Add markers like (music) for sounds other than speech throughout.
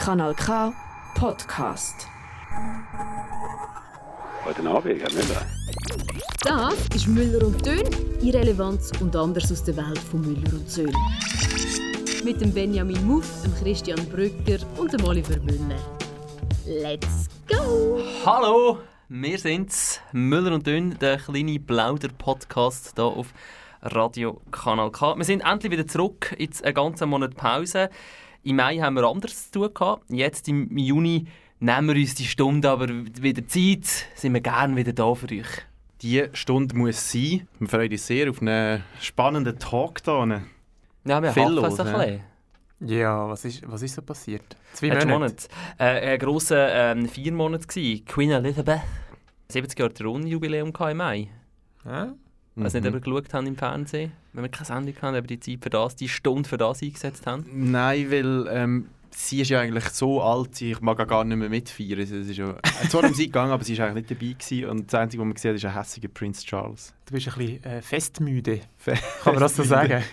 Kanal K Podcast. Guten Abend, Herr Müller. Das ist Müller und Dön, Irrelevanz und anders aus der Welt von Müller und Söhn. Mit dem Benjamin Muff, dem Christian Brücker und dem Oliver Müller. Let's go! Hallo, wir sind's, Müller und Dünn, der kleine Plauder-Podcast hier auf Radio Kanal K. Wir sind endlich wieder zurück, jetzt einen ganzen Monat Pause. Im Mai haben wir anders zu tun gehabt. Jetzt im Juni nehmen wir uns die Stunde aber wieder Zeit, sind wir gerne wieder da für euch. Die Stunde muss sein. Wir freuen uns sehr auf einen spannenden Talk hier. Ja, wir Viel hoffen los, es ein ja. bisschen. Ja, was ist, was ist so passiert? Zwei Monate. Monat. Äh, ein grosser ähm, vier Monate gsi. Queen Elizabeth. 70 Jahre Thronjubiläum gehabt im Mai. Ja? Ich weiß nicht, Mhm. ob ihr geschaut habt im Fernsehen. Wenn wir keine Sendung hatten, aber die Zeit für das, die Stunde für das eingesetzt haben. Nein, weil ähm, sie ist ja eigentlich so alt, ich mag auch gar nicht mehr mitfeiern. Es ist ja, äh, zwar um sie gegangen, aber sie war eigentlich nicht dabei. Gewesen. Und das Einzige, was man gesehen hat, ist ein hässiger Prinz Charles. Du bist ein bisschen äh, festmüde. Kann man das so sagen? (laughs)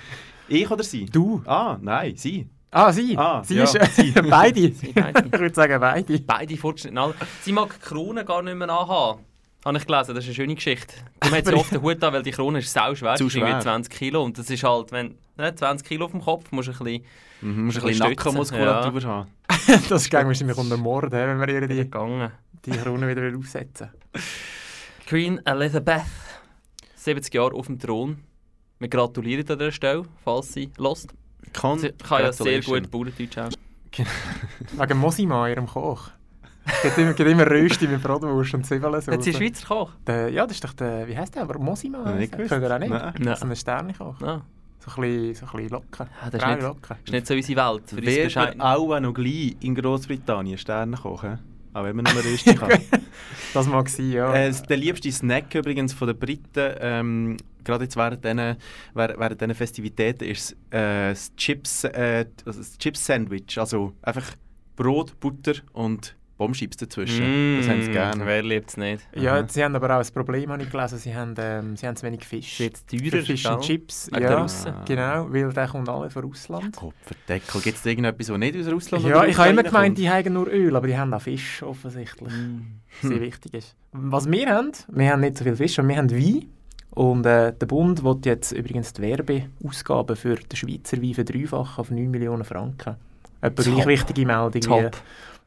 Ich oder sie? Du? Ah, nein, sie. Ah, sie? Ah, sie ja, ist äh, (laughs) beide. Sie beide. ich würde sagen, beide. Beide fortgeschritten. Alter. Sie mag die Krone gar nicht mehr anhaben. Habe ich gelesen, das ist eine schöne Geschichte. Darum hat (laughs) sie oft den Hut an, weil die Krone ist sau schwer, Zu ist schwer. 20 Kilo. Und das ist halt, wenn ne, 20 Kilo auf dem Kopf, musst du ein bisschen Mhm, musst ein bisschen Nackenmuskulatur haben. (laughs) Das ging wahrscheinlich unter Mord, wenn wir ihr die, gegangen. die Krone wieder (laughs) aufsetzen Queen Elizabeth, 70 Jahre auf dem Thron. Wir gratulieren an dieser Stelle, falls sie lost. Kann, Sie kann ja sehr gut Bauerndeutsch auch. Wegen Mosima, ihrem Koch. (laughs) Geht immer, geht immer Rösti mit Bratwurst und Zwiebeln. Hat sie Schweizer Koch? Der, ja, das ist doch der, wie heisst der? Aber Mosima? Ich nicht Könnt ihr auch nicht? Nein. Das ist ein Sternekoch. Ah, So ein bisschen, so ein bisschen locker. Ja, das ist nicht- locker. ist nicht so unsere Welt. Für Wer wird auch noch gleich in Großbritannien Sterne kochen? Auch wenn man nur Rösti kann. (laughs) Das mag sein, ja. Äh, der liebste Snack übrigens von den Briten, ähm, gerade jetzt während diesen während, diesen Festivitäten, ist äh, das Chips, äh, also das Chips Sandwich. Also einfach Brot, Butter und Bombschips dazwischen. Das haben sie gerne. Mm, Wer liebt es nicht? Ja, Aha. sie haben aber auch ein Problem, habe ich gelesen. Sie haben, ähm, sie haben zu wenig Fisch. Jetzt teurer, and gell? Chips. Ja, Russen. genau, weil der kommt alle von Russland. Kopferdeckel. Gibt es irgendetwas, das nicht aus Russland Ja, ich habe immer gemeint, kommt? die haben nur Öl, aber die haben auch Fisch offensichtlich. Mm. Sehr wichtig ist. Was wir haben, wir haben nicht so viel Fisch, aber wir haben Wein. Und äh, der Bund will jetzt übrigens die Werbeausgaben für den Schweizer Wein verdreifachen auf 9 Millionen Franken. Etwa gleich wichtige Meldung wie Top.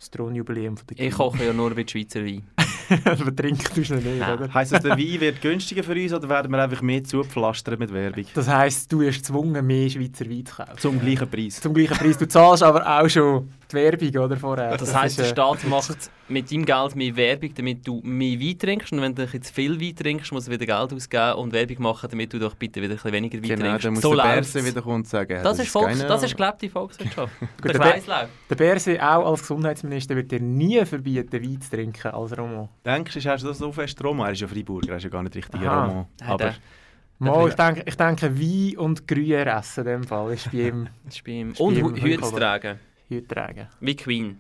Das Thronjubiläum von der Ich koche ja nur mit Schweizer Wein. (laughs) Aber trinken tust du nicht, Nein. oder? Heisst das, der Wein wird günstiger für uns oder werden wir einfach mehr zugepflastert mit Werbung? Das heisst, du wirst gezwungen, mehr Schweizer Wein zu kaufen. Zum gleichen Preis. Zum gleichen Preis. Du zahlst aber auch schon die Werbung oder, vorher. Das heisst, der äh, Staat macht mit deinem Geld mehr Werbung, damit du mehr Wein trinkst. Und wenn du jetzt viel Wein trinkst, musst du wieder Geld ausgeben und Werbung machen, damit du doch bitte wieder ein bisschen weniger Wein Genau, trinkst. dann muss so der. Berse wieder kommen und sagen, ja, Das, ist Volks, keine- das ist gelebte Volkswirtschaft. (laughs) der der. Der Berse, auch als Gesundheitsminister, wird dir nie verbieten, Wein zu trinken als Romo. Denkst du, hast du das so fest Romo? Er ist ja Freiburger, er ist ja gar nicht richtig Aha. Romo. Aber der- Mal, ich, denke, ich denke, Wein und Gruyère essen in dem Fall ist bei ihm Das (laughs) ist bei ihm. Ist Und Hüte tragen. Heute tragen. Wie Queen.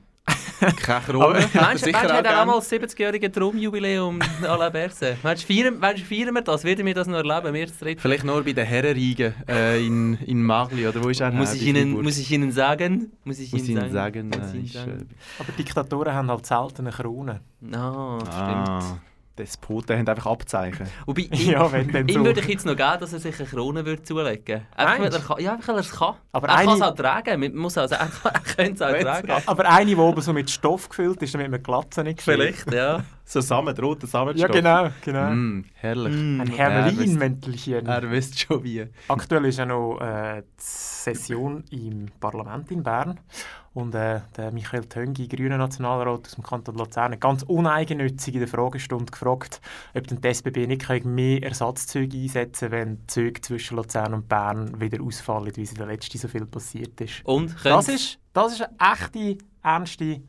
(laughs) keine Krone. Meinst du, hat er gern. auch mal das 70-jährige Traumjubiläum à la Berse? Meinst du, feiern, feiern wir das? Werden wir das noch erleben? Wir? Vielleicht nur bei den Herrenriegen äh, in, in Magli, oder wo ist er? Muss her, ich, Ihnen, muss ich Ihnen sagen? Muss ich Muss Ihnen sagen? Muss nein, ich äh, sagen? Aber Diktatoren haben halt selten eine Krone. Ah, stimmt. Despoten haben einfach Abzeichen. Wobei, (laughs) ihm, Ja, wenn dann so. würde ich jetzt noch geben, dass er sich eine Krone würde zulegen er kann. Ja, einfach, weil er es kann. Aber er kann es eine- auch tragen. Man muss also, er er könnte es auch tragen. Aber eine, die oben so mit Stoff gefüllt ist, damit man die Glatze nicht sieht. Vielleicht, ja. (laughs) So Samen, roter Ja, Samenstoff. genau. genau. Mm, herrlich. Mm. Ein Ja, Hermelin-Mäntelchen. Er wisst schon wie. Aktuell ist ja noch äh, die Session im Parlament in Bern. Und äh, der Michael Töngi, grüner Nationalrat aus dem Kanton Luzern, hat ganz uneigennützig in der Fragestunde gefragt, ob denn die SBB nicht mehr Ersatzzüge einsetzen kann, wenn die Züge zwischen Luzern und Bern wieder ausfallen, wie es in der letzten so viel passiert ist. Und? Das ist, das ist eine echte, ernste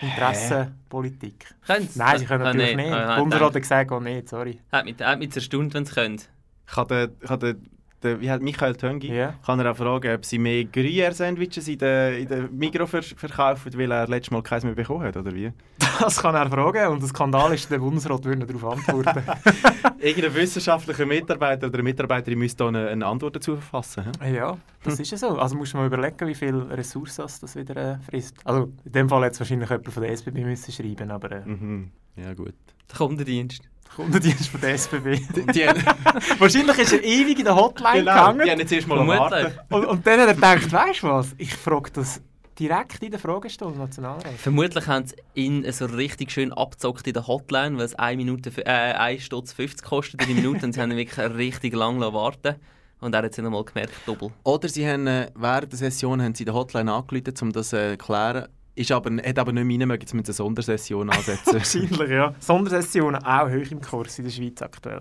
Interessenpolitik. können's? Nein, sie können natürlich nee. nicht. Der Bundesrat hat gesagt, oh nicht, sorry. Hat mich, hat mich erstaunt, wenn sie können. Ich habe den, ich habe den der, wie hat Michael Töngi, Ja. kann er auch fragen, ob sie mehr Gruyère-Sandwiches in der, in der Migro ver verkaufen, weil er letztes Mal keins mehr bekommen hat, oder wie? Das kann er fragen und der Skandal ist, der Bundesrat würde nicht darauf antworten. (laughs) Irgendein wissenschaftlicher Mitarbeiter oder eine Mitarbeiterin müsste da eine, eine Antwort dazu verfassen. hä? ja, das ist ja so. Also musst du mal überlegen, wie viele Ressourcen das wieder äh, frisst. Also in dem Fall jetzt wahrscheinlich jemand von der SBB müssen schreiben, aber äh, Mhm. Ja, gut. Der Kundendienst. Kundendienst von der SBB. Die, haben, (laughs) Wahrscheinlich ist er ewig in der Hotline genau, gegangen. die haben jetzt erst mal Vermutlich. warten. Und, und dann hat er gedacht, weißt du was, ich frage das direkt in der Fragestunde im Nationalrat. Vermutlich haben sie ihn so richtig schön abgezockt in der Hotline, weil es 1 Minute, für- äh, 1 Stutz 50 kostet in der Minute und sie haben ihn wirklich richtig lange lassen warten Und er hat es nicht einmal gemerkt, doppelt. Oder sie haben äh, während der Session haben sie die Hotline angerufen, um das äh, zu klären. Ist aber, hat aber nicht rein, mögen, jetzt mit einer Sondersession ansetzen. (laughs) Wahrscheinlich, ja. Sondersessionen auch hoch im Kurs in der Schweiz aktuell.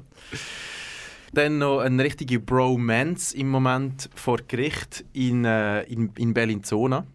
Dann noch eine richtige Bromance im Moment vor Gericht in, äh, in, in Bellinzona.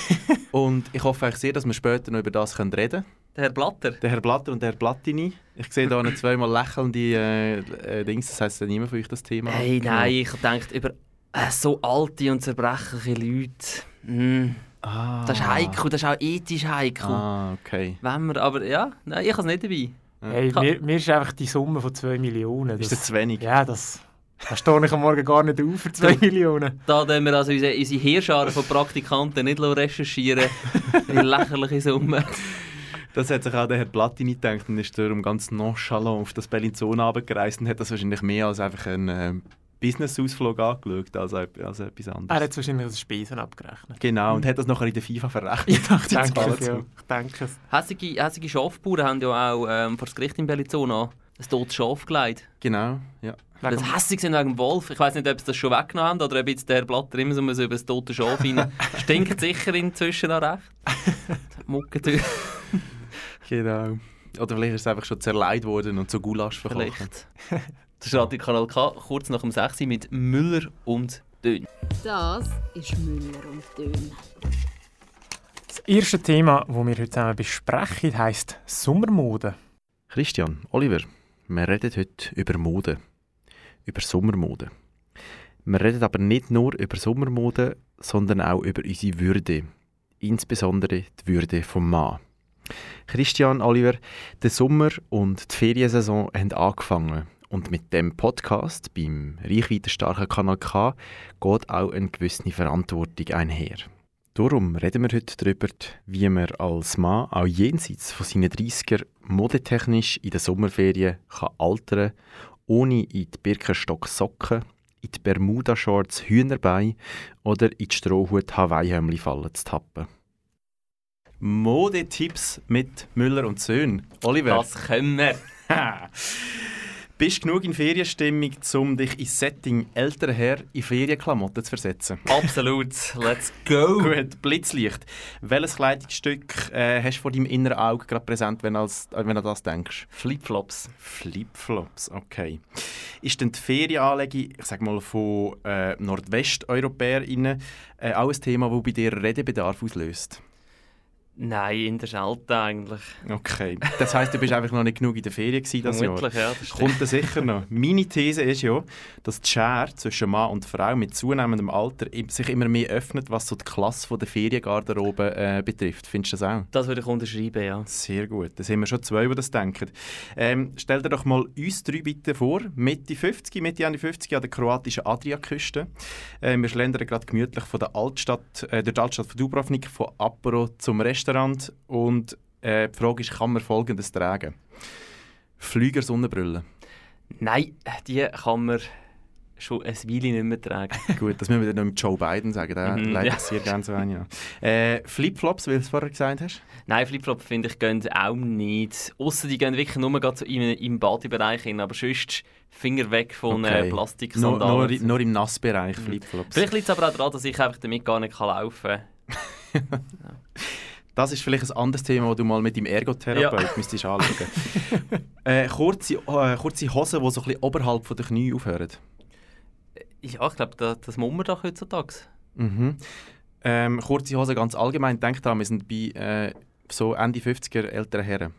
(laughs) und ich hoffe eigentlich sehr, dass wir später noch über das können reden können. Der Herr Blatter. Der Herr Blatter und der Herr Plattini. Ich sehe da noch (laughs) zweimal lächelnde äh, äh, Dings. Das heisst, niemand von euch das Thema. Hey, Genau. nein, ich denke über äh, so alte und zerbrechliche Leute. Mm, Ah. das ist heikel, das ist auch ethisch heikel. Ah, okay. Wenn wir, aber ja, nein, ich habe es nicht dabei. Hey, mir, mir ist einfach die Summe von 2 Millionen. Ist das zu wenig? Ja, das, da stehe ich am Morgen gar nicht auf für 2 Millionen. Da tun wir also unsere, unsere Heerscharen von Praktikanten nicht recherchieren (laughs) In lächerliche Summe. Das hat sich auch der Herr Plattini gedacht und ist darum ganz nonchalant auf das Bellinzona runtergereist und hat das wahrscheinlich mehr als einfach einen äh, Business-Ausflug angeschaut, als, als etwas Er anderes. hat wahrscheinlich das Spesen abgerechnet. Genau, und hat das nachher in der FIFA verrechnet. Ich denke es, ja. Ich denke es. Hässige, hässige Schafbauern haben ja auch ähm, vor das Gericht in Bellinzona ein totes Schaf gelegt. Genau, ja. Weil sie hässig sind wegen dem Wolf. Ich weiß nicht, ob sie das schon weggenommen haben oder ob jetzt der Blatter immer so über das tote Schaf rein. (laughs) Stinkt sicher inzwischen noch recht. (laughs) Muckentür Genau. Oder vielleicht ist es einfach schon zerleiht worden und zu Gulasch verkocht. vielleicht. (laughs) Das ist Radio Kanal K, kurz nach dem 6 Uhr mit Müller und Dön. Das ist Müller und Dön. Das erste Thema, das wir heute zusammen besprechen, heisst Sommermode. Christian, Oliver, wir reden heute über Mode. Über Sommermode. Wir reden aber nicht nur über Sommermode, sondern auch über unsere Würde. Insbesondere die Würde vom Mann. Christian, Oliver, der Sommer und die Feriensaison haben angefangen. Und mit dem Podcast beim reichweitenstarken Kanal K geht auch eine gewisse Verantwortung einher. Darum reden wir heute darüber, wie man als Mann auch jenseits von seinen 30er modetechnisch in den Sommerferien kann altern ohne in die Birkenstock-Socken, in die Bermuda-Shorts Hühnerbein oder in die Strohhut Hawaii-Hömmli fallen zu tappen. Modetipps mit Müller und Söhn. Oliver, Das können wir. (laughs) bist du genug in Ferienstimmung, um dich ins Setting älterer Herr in Ferienklamotten zu versetzen? Absolut. Let's go. (laughs) Gut, Blitzlicht. Welches Kleidungsstück äh, hast du vor deinem inneren Auge gerade präsent, wenn du, als, äh, wenn du an das denkst? Flipflops. Flipflops, okay. Ist denn die Ferienanlegung, ich sag mal, von äh, NordwesteuropäerInnen äh, auch ein Thema, das bei dir Redebedarf auslöst? Nein, in der Schelte eigentlich. Okay. Das heisst, du bist einfach noch nicht genug in der Ferien gewesen das Jahr. Ja. Das. Kommt das sicher noch. Meine These ist ja, dass die Schere zwischen Mann und Frau mit zunehmendem Alter sich immer mehr öffnet, was so die Klasse von der Feriengarderobe äh, betrifft. Findest du das auch? Das würde ich unterschreiben, ja. Sehr gut. Da sind wir schon zwei, die das denken. Ähm, stell dir doch mal uns drei bitte vor, Mitte 50, Mitte Ende 50 an der kroatischen Adriaküste. Äh, wir schlendern gerade gemütlich von der Altstadt, äh, durch die Altstadt von Dubrovnik, von Apero zum Restaurant. Und äh, die Frage ist, kann man Folgendes tragen? Flüger Sonnenbrille. Nein, die kann man schon ein Weile nicht mehr tragen. (laughs) Gut, das müssen wir dann noch mit Joe Biden sagen. Der Mhm, leitet ja. sehr gerne so ein. Ja. Äh, Flipflops, wie du es vorher gesagt hast. Nein, Flipflop finde ich gehen auch nicht. Außer die gehen wirklich nur so im, im Badebereich hin. Aber sonst Finger weg von Okay. äh, Nur, Plastiksandalen. nur, nur im Nassbereich Flipflops. Vielleicht liegt es aber auch daran, dass ich einfach damit gar nicht kann laufen kann. (laughs) Das ist vielleicht ein anderes Thema, das du mal mit dem Ergotherapeut Ja. müsstest anschauen (laughs) äh, kurze, äh, kurze Hosen, die so ein bisschen oberhalb von der Knie aufhören. Ja, ich glaube, das, das muss man doch heutzutage. Mhm. Ähm, kurze Hosen ganz allgemein. Denk daran, wir sind bei äh, so Ende 50er älteren Herren.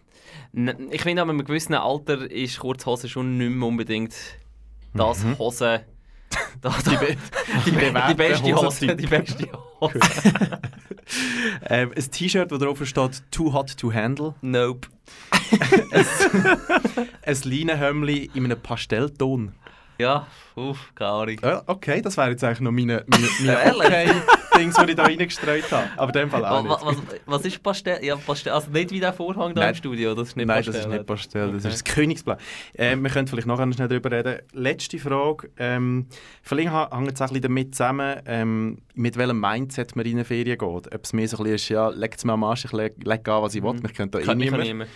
N- Ich finde, an einem gewissen Alter ist Kurzhose schon nicht mehr unbedingt das Mhm. Hose, Da, Die, da, be die, bewährten die beste Hose. Die beste Hose. (laughs) ähm, ein T-Shirt, wo drauf steht «Too hot to handle». Nope. (laughs) Ein Leinenhömmli in einem Pastellton. Ja, uff, keine Ahnung. Ja, okay, das wären jetzt eigentlich noch meine, meine, meine (laughs) Ehrlich? okay-Dings, die ich da reingestreut habe. Aber in dem Fall auch Wa- nicht. wa- Was, was ist Pastell? Ja, Pastell. Also nicht wie der Vorhang da Nein. im Studio, das ist nicht Nein, Pastell. das ist nicht Pastell, das Okay. ist das Königsblau. Ähm, wir können vielleicht nachher noch schnell darüber reden. Letzte Frage. Ähm, vielleicht hängt es auch ein bisschen damit zusammen, ähm, mit welchem Mindset man in eine Ferien geht. Ob es mehr so ein bisschen ist, ja, legt es mir am Arsch, ich leg, leg an, was ich will, mich könnte da eh Kann ich niemand. niemand.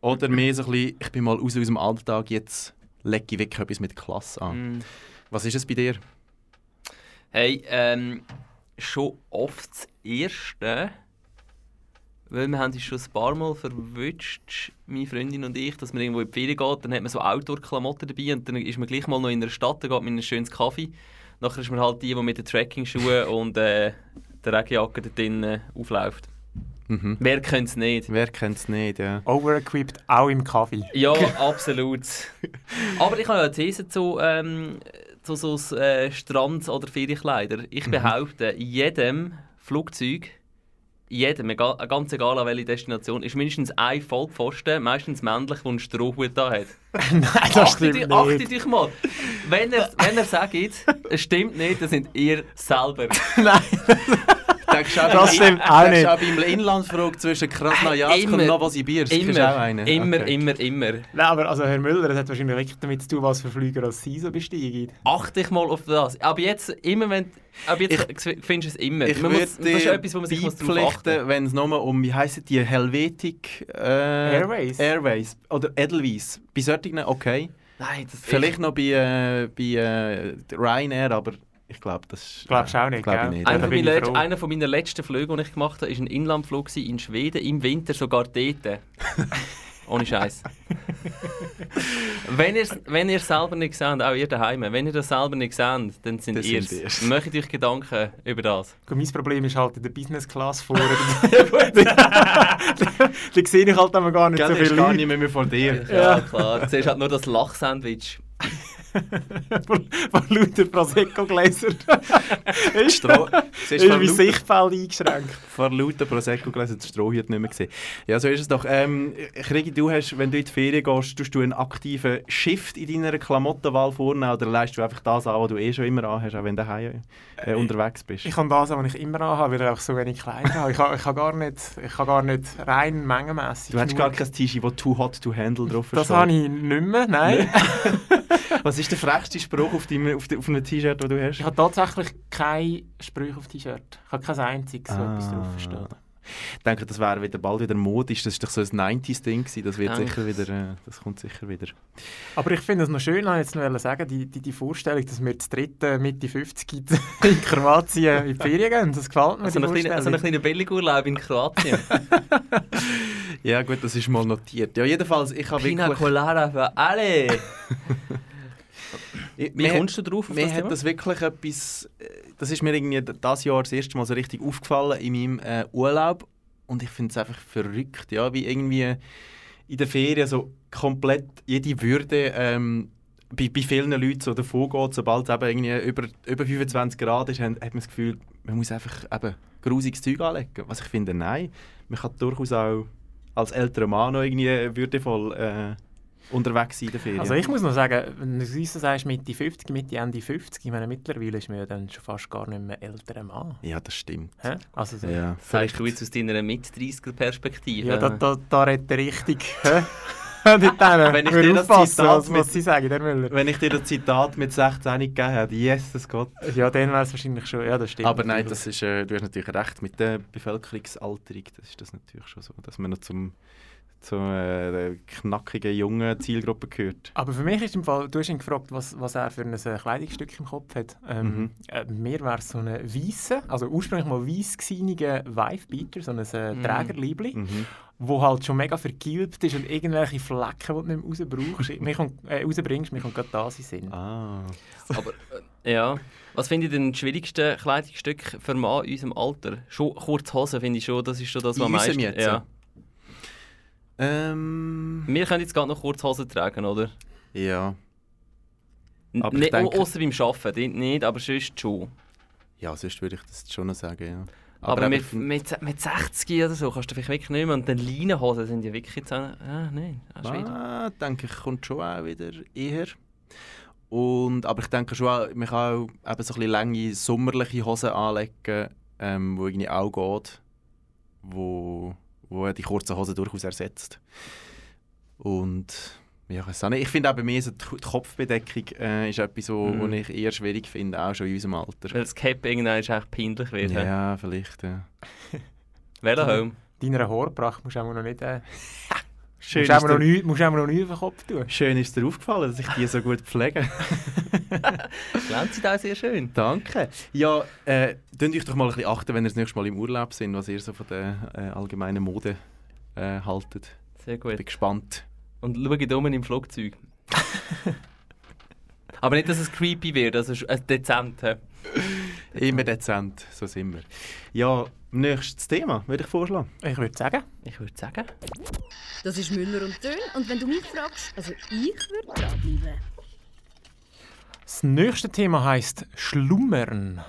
Oder mehr so ein bisschen, ich bin mal raus aus dem Alltag, jetzt lege ich wirklich etwas mit Klasse an. Mm. Was ist es bei dir? Hey, ähm, schon oft das Erste, weil wir haben uns schon ein paar Mal verwünscht, meine Freundin und ich, dass man irgendwo in die Ferien geht, dann hat man so Outdoor-Klamotten dabei und dann ist man gleich mal noch in einer Stadt, dann geht man in ein schönes Kaffee. Nachher ist man halt die, die mit den Trekking-Schuhen (laughs) und äh, der Regenjacke da drinnen aufläuft. Mhm. Wer kennt es nicht? Wer kennt es nicht? Ja. Overequipped, auch im Kaffee. Ja, (laughs) absolut. Aber ich habe ja eine These zu, ähm, zu so äh, Strand- oder Ferienkleider. Ich behaupte, in jedem Flugzeug, in jedem, egal, ganz egal an welche Destination, ist mindestens ein Vollpfosten, meistens männlich, der einen Strohhut da hat. (laughs) Nein, das Achtet stimmt achtet nicht. euch mal. Wenn er, wenn er sagt, es stimmt nicht, dann sind ihr selber. (laughs) Nein, Denkst du auch, Das beim- stimmt auch nicht. du auch beim Inlandsflug zwischen Krasnojarsk Immer. und Novosibirsk? Ist auch Immer, eine? immer, Okay. immer, immer. Nein, aber also Herr Müller, das hat wahrscheinlich wirklich damit zu tun, was für Flüger als Sie so besteigen. Achte dich mal auf das. Aber jetzt, immer wenn. Aber jetzt findest du es immer. Ich Man muss, das ist etwas, wo man sich muss beipflichten, wenn es nur um, wie heisst die, Helvetic äh, Airways? Airways oder Edelweiss. Bei solchen okay. Nein, das Vielleicht noch bei, äh, bei äh, Ryanair, aber ich glaube, das ist... Glaubst du auch nicht, glaub ich nicht. Ja, Einer, von ich froh. einer von meiner letzten Flüge, die ich gemacht habe, war ein Inlandflug in Schweden, im Winter sogar dort. (laughs) Ohne Scheiß. wenn ihr wenn ihr selber nicht seht, auch ihr daheim, wenn ihr das selber nicht seht, dann sind Das ihr sind es. Macht euch Gedanken über das. Mein Problem ist halt in der Business Class vorne. (laughs) (laughs) da sehe ich halt immer gar nicht Gell, so ist viele gar nicht mehr vor dir. Ja, klar. Du siehst halt nur das Lachsandwich. (laughs) von, lauter Prosecco-Gläser. (laughs) Stroh. (laughs) Ist du, mein Sichtfeld eingeschränkt. vor lauter Prosecco gelesen, den Strohhut nicht mehr gesehen. Ja, so ist es doch. Ähm, Krigi, du hast, wenn du in die Ferien gehst, tust du einen aktiven Shift in deiner Klamottenwahl vornehmen oder leistest du einfach das an, was du eh schon immer anhast, auch wenn du daheim äh, unterwegs bist? Ich habe das, was ich immer anhabe, weil ich auch so wenig Kleider habe. Ich ich habe, gar, nicht, ich habe gar nicht rein mengenmässig. du hast gar kein T-Shirt, das «Too hot to handle» drauf Das habe ich nicht mehr, nein. Was ist der frechste Spruch auf, deinem, auf, de- auf einem T-Shirt, das du hast? Ich habe tatsächlich keine Sprüche auf T-Shirt. Ich habe kein einziges, so etwas Ah. drauf steht. Ich denke, das wäre wieder bald wieder modisch. Das ist doch so ein 90s-Ding gewesen. Das wird Ah. sicher wieder, äh, das kommt sicher wieder. Aber ich finde es noch schön, ich jetzt noch sagen, die, die, die Vorstellung, dass wir das dritte Mitte 50 (laughs) in Kroatien in die Ferien gehen. Das gefällt mir, Also die ein kleiner, also ein Vorstellung. kleiner Billigurlaub in Kroatien. (laughs) Ja gut, das ist mal notiert. Ja, jedenfalls, ich habe Pina wirklich... Colada für alle. (laughs) Wie mir- kommst du drauf auf Mir das hat das wirklich etwas... äh, Das ist mir irgendwie das Jahr das erste Mal so richtig aufgefallen in meinem äh, Urlaub. Und ich finde es einfach verrückt, ja, wie irgendwie in den Ferien so komplett jede Würde ähm, bei, bei vielen Leuten so davon geht, sobald es eben irgendwie über, über 25 Grad ist, hat, hat man das Gefühl, man muss einfach eben grusiges Zeug anlegen. Was ich finde, nein. Man kann durchaus auch als älterer Mann noch irgendwie würdevoll äh, unterwegs sein in den Ferien. Also ich muss noch sagen, wenn du so sagst, Mitte 50, Mitte, Ende 50, ich meine, mittlerweile ist man ja dann schon fast gar nicht mehr älterer Mann. ja, das stimmt. Hä? Also so. Ja, Sagst du jetzt aus deiner Mit-30er-Perspektive? Ja, da, da, da redet er richtig. (laughs) Wenn ich dir das Zitat mit- was sie sagen, der Müller. Wenn ich dir das Zitat mit 16 gegeben hätte, Jesus Gott. Ja, dann wäre es wahrscheinlich schon. Ja, das stimmt. Aber nein, das ist, äh, du hast natürlich recht mit der Bevölkerungsalterung. Das ist das natürlich schon so, dass man noch zum, zur äh, der knackigen jungen Zielgruppe gehört. Aber für mich ist im Fall, du hast ihn gefragt, was, was er für ein äh, Kleidungsstück im Kopf hat. Ähm, Mhm. äh, mir wäre es so ein weißer, also ursprünglich mal weiss gesieniger Wifebeater, so ein äh, Mhm. Trägerliebli, Mhm. wo halt schon mega vergilbt ist und irgendwelche Flecken, die du nicht mehr rausbrauchst, (laughs) kommt, äh, rausbringst, mir kommt gerade das in Sinn. Ah. Aber, äh, ja. Was finde ich denn das schwierigste Kleidungsstück für einen Mann in unserem Alter? Schon kurze Hosen finde ich schon, das ist schon das, was am meisten... jetzt? Ja. Ähm, Wir können jetzt gerade noch kurze Hosen tragen, oder? ja. Aber Nee, denke- Außer beim Arbeiten, nicht, aber sonst schon. Ja, sonst würde ich das schon noch sagen, ja. Aber, eben mit, mit, mit 60 oder so kannst du vielleicht wirklich nicht mehr. Und dann Leinenhosen sind ja wirklich jetzt auch... Ah, nein, ah. Ah, denke ich, kommt schon auch wieder eher. Und, aber ich denke schon, auch, man kann auch eben so ein bisschen lange sommerliche Hosen anlegen, ähm, wo irgendwie auch geht, wo, wo die kurzen Hosen durchaus ersetzt. Und ja, ich finde auch bei mir so die Kopfbedeckung äh, ist etwas, wo, Mhm. wo ich eher schwierig finde, auch schon in unserem Alter. Weil das Cap irgendwann ist echt peinlich wird. Ja. Vielleicht. Ja. (laughs) Velohelm. Deiner Haarpracht musst du auch noch nicht... Äh, (laughs) Schön, musst du dir, auch noch nicht auf den Kopf tun. schön ist dir aufgefallen, dass ich die so gut pflege. (laughs) Glänzt auch sehr schön. Danke. Ja, äh, könnt euch doch mal ein bisschen achten, wenn ihr das nächste Mal im Urlaub sind, was ihr so von der äh, allgemeinen Mode äh, haltet. Sehr Ich bin gut. gespannt. Und schaut um im Flugzeug. (laughs) Aber nicht, dass es creepy wird, also äh, dezent. Immer dezent, so sind wir. Ja, nächstes Thema würde ich vorschlagen. Ich würde sagen, Ich würde sagen. Das ist Müller und Dön. Und wenn du mich fragst, also ich würde dranbleiben. das nächste Thema heisst Schlummern.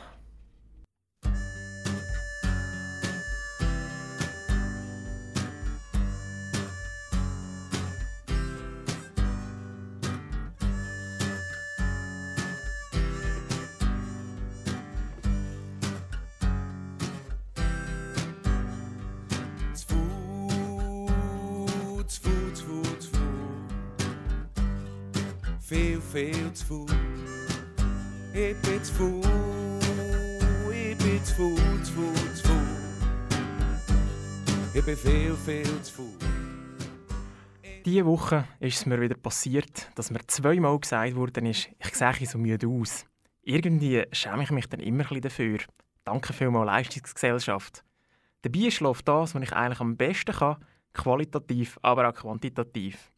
Bin zu Fuß, ich bin zu Fuß, zu Fuß, zu Fuß. Ich bin viel, viel zu Fuß. Diese Woche ist es mir wieder passiert, dass mir zweimal gesagt worden ist, ich sehe so müde aus. Irgendwie schäme ich mich dann immer ein bisschen dafür. Danke vielmals Leistungsgesellschaft. Dabei schläft das, was ich eigentlich am besten kann, qualitativ, aber auch quantitativ.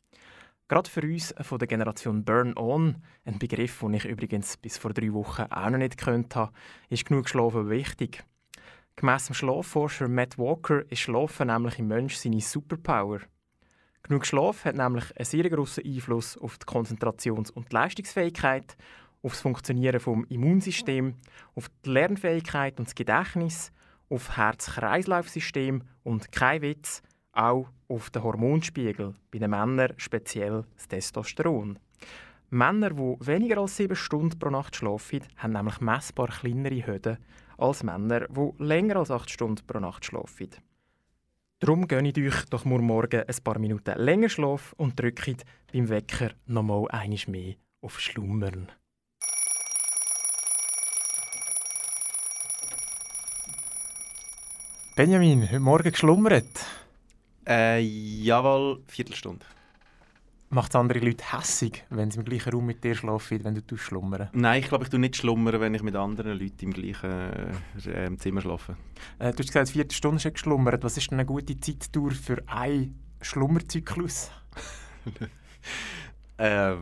Gerade für uns von der Generation Burn On, ein Begriff, den ich übrigens bis vor drei Wochen auch noch nicht gekannt habe, ist genug Schlafen wichtig. Gemäss dem Schlafforscher Matt Walker ist Schlafen nämlich im Mensch seine Superpower. Genug Schlaf hat nämlich einen sehr grossen Einfluss auf die Konzentrations- und Leistungsfähigkeit, auf das Funktionieren des Immunsystems, auf die Lernfähigkeit und das Gedächtnis, auf Herz-Kreislauf-System und kein Witz, auch auf den Hormonspiegel, bei den Männern speziell das Testosteron. Männer, die weniger als sieben Stunden pro Nacht schlafen, haben nämlich messbar kleinere Höhen als Männer, die länger als acht Stunden pro Nacht schlafen. Darum gönnt euch doch nur morgen ein paar Minuten länger Schlaf und drückt beim Wecker nochmal einiges mehr auf Schlummern. Benjamin, heute Morgen geschlummert. Äh, jawohl, Viertelstunde. Macht andere Leute hässig, wenn sie im gleichen Raum mit dir schlafen, wenn du schlummern? Nein, ich glaube, ich tue nicht schlummern, wenn ich mit anderen Leuten im gleichen äh, Zimmer schlafe. Äh, du hast gesagt, vierte Stunde du geschlummert. Was ist denn eine gute Zeitdauer für einen Schlummerzyklus? (laughs) Äh,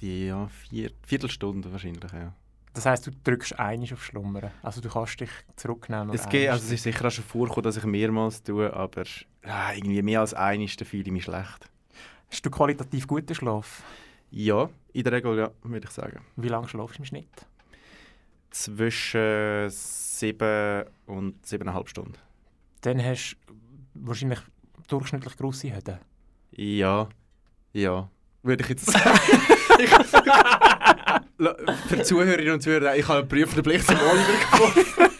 die, ja, vier, Viertelstunde wahrscheinlich, ja. Das heisst, du drückst einig auf Schlummern. Also du kannst dich zurücknehmen. Es, geht, also es ist sicher auch schon vorgekommen, dass ich mehrmals tue, aber ah, irgendwie mehr als dann fühle ich mich schlecht. Hast du qualitativ guten Schlaf? Ja, in der Regel ja, würde ich sagen. Wie lange schlafst du im Schnitt? Zwischen sieben und siebeneinhalb Stunden. Dann hast du wahrscheinlich durchschnittlich grosse Höhen. Ja, ja, würde ich jetzt (laughs) (laughs) (laughs) sagen. Für die Zuhörerinnen und Zuhörer, ich habe einen prüfenden Blick zum Oliver geworfen.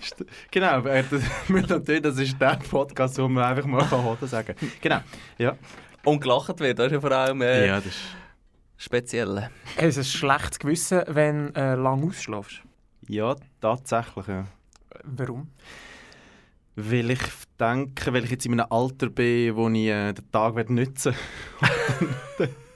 Ist- (laughs) genau, (laughs) das, ist der Podcast, wo man einfach mal Hoden sagen kann. Genau, ja. Und gelacht wird, das ist ja vor allem äh, Ja, das ist... speziell. Hast du ein schlechtes Gewissen, wenn du äh, lang ausschlafst? Ja, tatsächlich, ja. Warum? Weil ich denke, weil ich jetzt in einem Alter bin, wo ich äh, den Tag werde nutzen (laughs)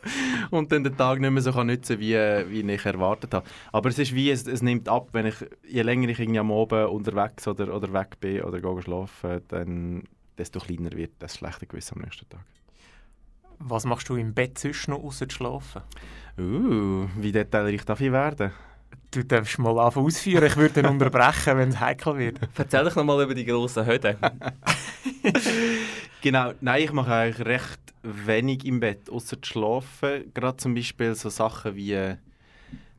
und dann den Tag nicht mehr so kann nutzen wie, wie ich erwartet habe. Aber es ist wie, es, es nimmt ab, wenn ich, je länger ich irgendwie am Abend unterwegs oder, oder weg bin oder gehe schlafen, dann desto kleiner wird das schlechte Gewissen am nächsten Tag. Was machst du im Bett sonst noch, außer zu schlafen? Uh, wie detailreich darf ich werden? Du darfst mal anfangen ausführen. Ich würde dann (laughs) unterbrechen, wenn es heikel wird. Erzähl doch noch mal über die grossen Höhen. (laughs) Genau, nein, ich mache eigentlich recht wenig im Bett, außer zu schlafen. Gerade zum Beispiel so Sachen wie äh,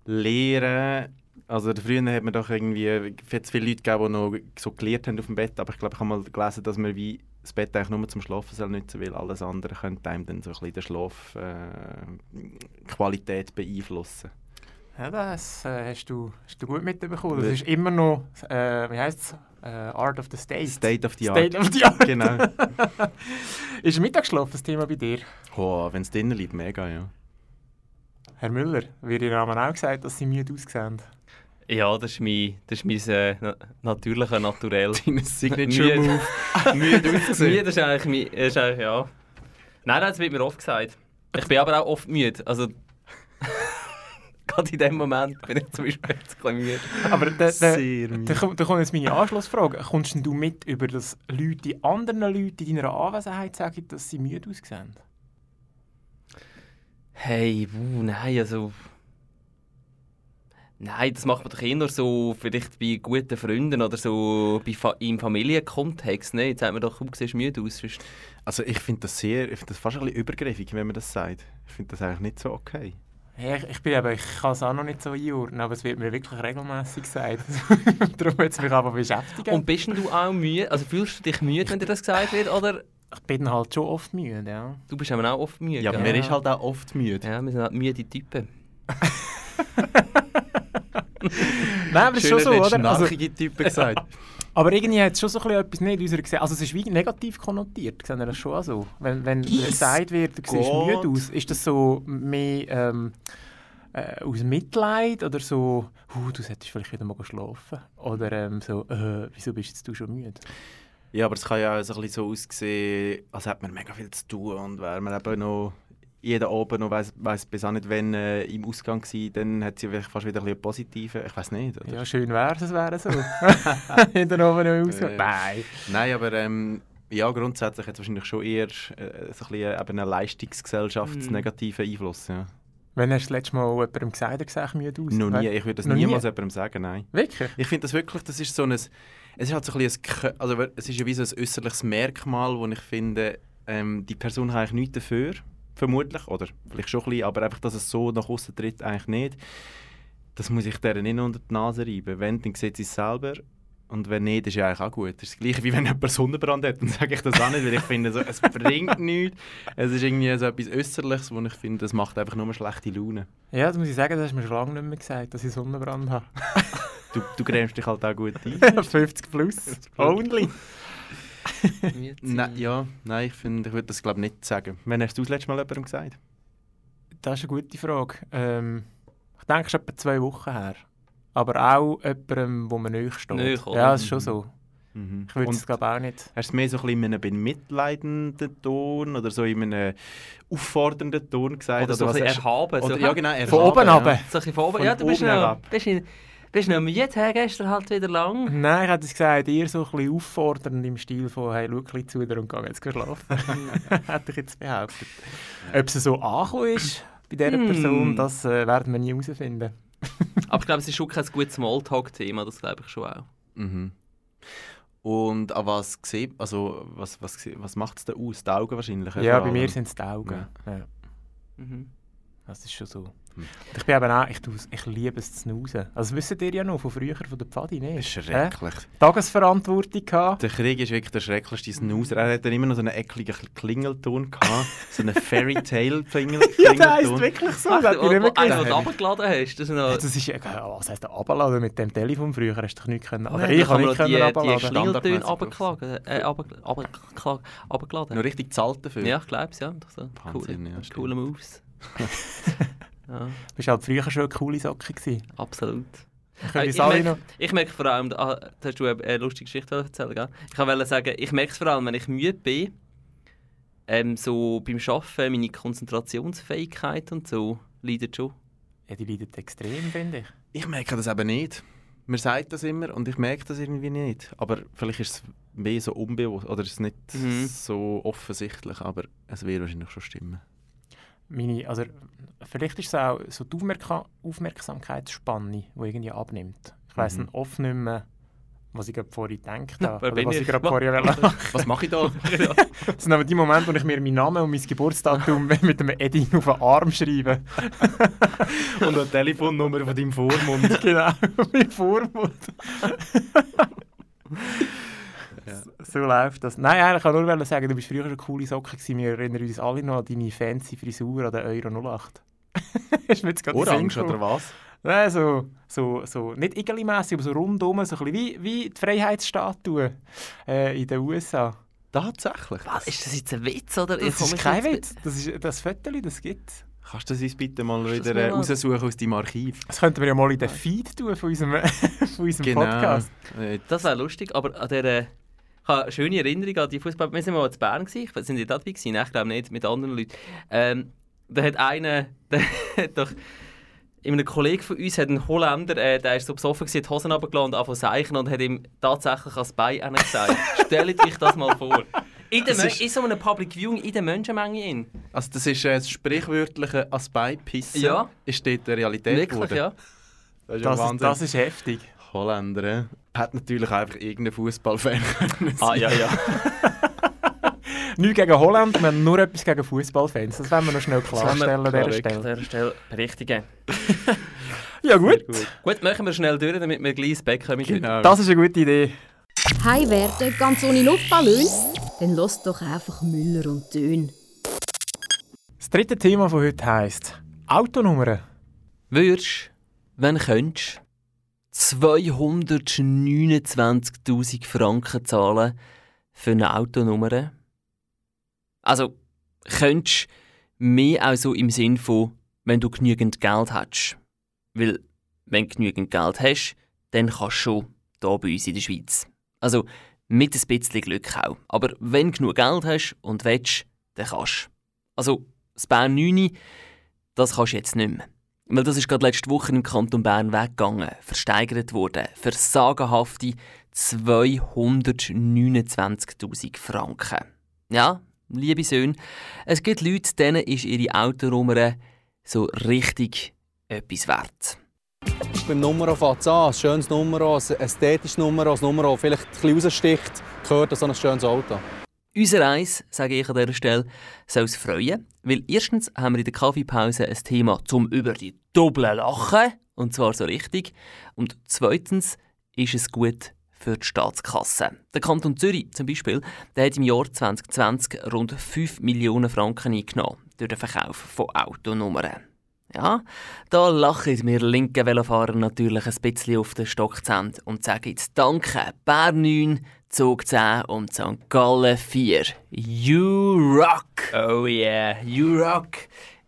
Lehren. Also früher hat man doch irgendwie hat viele Leute gegeben, die noch so gelehrt haben auf dem Bett, aber ich glaube, ich habe mal gelesen, dass man wie das Bett eigentlich nur zum Schlafen soll nutzen, weil alles andere könnte einem dann so ein bisschen die Schlafqualität beeinflussen. Ja, das äh, hast, du, hast du gut mitbekommen. Das ist immer noch, äh, wie heißt es? Äh, Art of the State. State of the Art. State of the Art. genau. (laughs) ist Mittagsschlaf das Thema bei dir? Oh, Wenn es drinnen liegt, mega, ja. Herr Müller, wird Ihr Namen auch gesagt, dass Sie müde aussehen? Ja, das ist mein, das ist mein äh, na natürlicher Naturell. (laughs) Dein Signature Müde. Move. (laughs) Müde ausgesehen. Müde ist eigentlich, mein, ist eigentlich ja. Nein, das wird mir oft gesagt. Ich bin aber auch oft müde. Also, gerade in dem Moment bin ich zum Beispiel jetzt müde. Aber da, da, Sehr da, da kommt jetzt meine Anschlussfrage. Kommst denn du mit über das Leute, die anderen Leute in deiner Anwesenheit sagen, dass sie müde aussehen? Hey, wuh, nein, also... Nein, das macht man doch eher so vielleicht bei guten Freunden oder so bei Fa im Familienkontext. Ne? Jetzt sagt man doch, du siehst müde aus. Also ich finde das sehr, ich finde das fast ein bisschen übergriffig, wenn man das sagt. Ich finde das eigentlich nicht so okay. Ja, ich, bin eben, ich kann es auch noch nicht so einordnen, aber es wird mir wirklich regelmäßig gesagt. (laughs) Darum wird es mich aber beschäftigen. Und bist denn du auch müde? Also fühlst du dich müde, wenn dir das gesagt wird? Oder ich bin halt schon oft müde, ja. du bist eben auch oft müde? Ja, gell? man ist halt auch oft müde. Ja, wir sind halt müde Typen. (laughs) Nein, aber ist schon so, Schöner oder? du Also, Typen gesagt. (laughs) aber irgendwie hat es schon so ein etwas nicht in unserer Gesellschaft. Also es ist wie negativ konnotiert, sehen wir das schon so. Wenn, wenn gesagt wird, du siehst müde aus, ist das so mehr ähm, äh, aus Mitleid oder so, «Hu, du solltest vielleicht wieder mal schlafen? Oder ähm, so, äh, «Wieso bist jetzt du schon müde?» Ja, aber es kann ja auch so ein bisschen so aussehen, als hätte man mega viel zu tun und wäre man eben noch jeden Abend noch weiss, weiss bis auch nicht wann äh, im Ausgang gewesen, dann hat sie vielleicht fast wieder ein bisschen positive, ich weiß nicht. Oder? Ja, schön wäre es, es wäre so. (laughs) (laughs) in der oben noch aus. Äh. Nein. Nein, aber ähm, ja, grundsätzlich hat es wahrscheinlich schon eher äh, so ein bisschen eben einen Mhm. leistungsgesellschaftsnegativen Einfluss. Ja. Wenn hast du das letzte Mal jemandem gesagt, er sieht müde aus? Noch nie, ich würde das Noch niemals nie? jemandem sagen, nein. Wirklich? Ich finde das wirklich, das ist so ein, es ist halt so ein bisschen, ein, also es ist ja wie so ein äußerliches Merkmal, wo ich finde, ähm, die Person hat eigentlich nichts dafür, vermutlich, oder vielleicht schon ein bisschen, aber einfach, dass es so nach außen tritt, eigentlich nicht. Das muss ich deren nicht unter die Nase reiben. Wenn, dann sieht sie es selber und wenn nicht, ist ja eigentlich auch gut. Das ist das gleiche, wie wenn jemand Sonnenbrand hat, dann sage ich das auch nicht, weil ich finde, so, es bringt (laughs) nichts. Es ist irgendwie so etwas Äußerliches, wo ich finde, das macht einfach nur schlechte Laune. Ja, das muss ich sagen, das hast du mir schon lange nicht mehr gesagt, dass ich Sonnenbrand habe. Du, du grämst dich halt auch gut (laughs) ein. 50 plus. Only. Nein, ja, nein, ich, finde, ich würde das glaube nicht sagen. Wann hast du das letzte Mal jemandem gesagt? Das ist eine gute Frage. Ähm, ich denke, es ist etwa zwei Wochen her. Aber auch jemandem, wo man nahe steht. Nahe, oder? ja, das ist schon so. Mhm. Ich würde es glaube auch nicht. hast du mehr so ein bisschen in einem bemitleidenden Ton oder so in einem auffordernden Ton gesagt? Oder so ein bisschen erhaben. Oder, so, ja, genau, Von erhaben, oben ja. runter. So ein bisschen von oben. Von Ja, du bist oben herab. bist, bist noch müde, hey, gestern halt wieder lang. Nein, ich hätte es gesagt, eher so ein bisschen auffordernd im Stil von «Hey, schau ein bisschen zu dir und geh jetzt schlafen». (laughs) hätte ich jetzt behauptet. Ob es so angekommen ist bei dieser Hm. Person, das äh, werden wir nie herausfinden. (laughs) Aber ich glaube, es ist schon kein gutes Smalltalk-Thema, das glaube ich schon auch. Mhm. Und an was sieht, also was, was, was macht es denn aus? Die Augen wahrscheinlich? Ja, bei mir sind es die Augen. Ja. Mhm. das ist schon so. Ich bin eben auch, ich, ich liebe es zu snoozen. Also das wisst ihr ja noch von früher, von der Pfadi, Das nicht? ist Hä? schrecklich. Tagesverantwortung gehabt. Der Krieg ist wirklich der schrecklichste Snoozer. Er hat dann immer noch so einen ekligen Klingelton gehabt. so einen Fairy Tale Klingelton. (laughs) Ja, der heisst wirklich so. Ach, das ich nicht mehr du runtergeladen hast. Das ist noch, Das ist, äh, was heisst der Abladen mit dem Telefon früher? Hast du doch nicht können. Oder Nein, ich kann nicht können noch die. Klingeltöne runtergeladen. Äh, runter- runtergeladen-. Noch richtig zahlt dafür. Ja, ich glaube es, ja. Coole, ja, coole Moves. (laughs) ja, Du bist halt früher schon eine coole Socke gewesen. absolut. Ich Äh, ich, merke, ich merke vor allem, ah, da hast du eine, lustige Geschichte erzählen, gell? Ich wollte sagen, ich merke es vor allem, wenn ich müde bin, ähm, so beim Arbeiten, meine Konzentrationsfähigkeit und so leidet schon. Ja, die leiden extrem, finde ich. Ich merke das eben nicht. Man sagt das immer und ich merke das irgendwie nicht. Aber vielleicht ist es mehr so unbewusst oder ist es nicht Mhm. so offensichtlich, aber es wird wahrscheinlich schon stimmen. Meine, also, vielleicht ist es auch so die Aufmerka Aufmerksamkeitsspanne, die irgendwie abnimmt. Ich weiss Mhm. oft nicht mehr, was ich gerade vorhin gedacht habe. Oder was ich? gerade (laughs) Was- vorhin wollte. Was mache ich da? (laughs) (laughs) Das sind aber die Momente, wo ich mir meinen Namen und mein Geburtsdatum mit einem Edding auf den Arm schreibe. Und eine Telefonnummer von deinem Vormund. genau, mein Vormund. So läuft das. Nein, eigentlich kann ich nur sagen, du bist früher schon coole Socke gewesen. Wir erinnern uns alle noch an deine fancy Frisur an den Euro 08. (laughs) ist mir jetzt Orange oder was? Nein, so, so, so nicht igeli-mässig, aber so rundum, so ein bisschen wie, wie die Freiheitsstatue äh, in den USA. Tatsächlich. Was, ist das jetzt ein Witz, oder? Das ist kein Witz. Das, ist, das Foto, das gibt Kannst du das uns bitte mal Kannst wieder äh, mal- raussuchen aus deinem Archiv? Das könnten wir ja mal in den Feed tun von unserem, (laughs) von unserem Podcast. Äh, Das wäre lustig, aber an der, ich habe eine schöne Erinnerung an die Fußball. Wir sind mal in Bern, gewesen. ich sind die da dabei gewesen? Nein, ich glaube nicht, mit anderen Leuten. Ähm, da hat einer, (laughs) der hat doch, einem Kollegen von uns hat ein Holländer, äh, der ist so besoffen gewesen, hat die Hosen runtergelassen und angefangen zu zeichnen und hat ihm tatsächlich ans Bein gesagt. (laughs) Stellt euch das mal vor. In, der ist- in so einem Public Viewing, in der Menschenmenge. In. Also das ist äh, das sprichwörtliche Asbei-Pissen. Ja. Ist dort eine Realität Wirklich, geworden. ja. Das ist das ist heftig. Holländer, hat natürlich einfach irgendeinen Fußballfan. (laughs) Ah, ja, ja. (laughs) Nichts gegen Holland, wir haben nur etwas gegen Fußballfans. Das wollen wir noch schnell klarstellen an dieser. Stelle. An dieser Stelle berichtigen. (laughs) Ja gut, Gut, machen wir schnell durch, damit wir gleich ins Bett kommen. Genau. das ist eine gute Idee. Heim werden, ganz ohne Luftballon? Dann lass doch einfach Müller und Dön. Das dritte Thema von heute heisst Autonummern. Würdest, wenn könntest, 229.000 Franken zahlen für eine Autonummer? Also, könntest mehr auch im Sinn von, wenn du genügend Geld hast. Weil, wenn du genügend Geld hast, dann kannst du schon hier bei uns in der Schweiz. Also, mit ein bisschen Glück auch. Aber wenn du genug Geld hast und willst, dann kannst du. Also, das Bern 9, das kannst du jetzt nicht mehr. Weil das ist gerade letzte Woche im Kanton Bern weggegangen, versteigert worden, für sagenhafte 229.000 Franken. Ja, liebe Söhne, es gibt Leute, denen ist ihre Autonummer so richtig etwas wert. Beim Nummer fängt es an. Ein schönes Nummer, ein ästhetisches Nummer, ein Nummer, das vielleicht ein bisschen raussticht, gehört an so ein schönes Auto. Unser Eis, sage ich an dieser Stelle, soll es freuen, weil erstens haben wir in der Kaffeepause ein Thema zum über die Doppel lachen, und zwar so richtig, und zweitens ist es gut für die Staatskasse. Der Kanton Zürich zum Beispiel, der hat im Jahr 2020 rund 5 Millionen Franken eingenommen durch den Verkauf von Autonummern. Ja, da lachen wir linken Velofahrer natürlich ein bisschen auf den Stockzahn und sagen jetzt Danke, Bern 9, Zug 10 und St. Gallen 4. You rock! Oh yeah, you rock!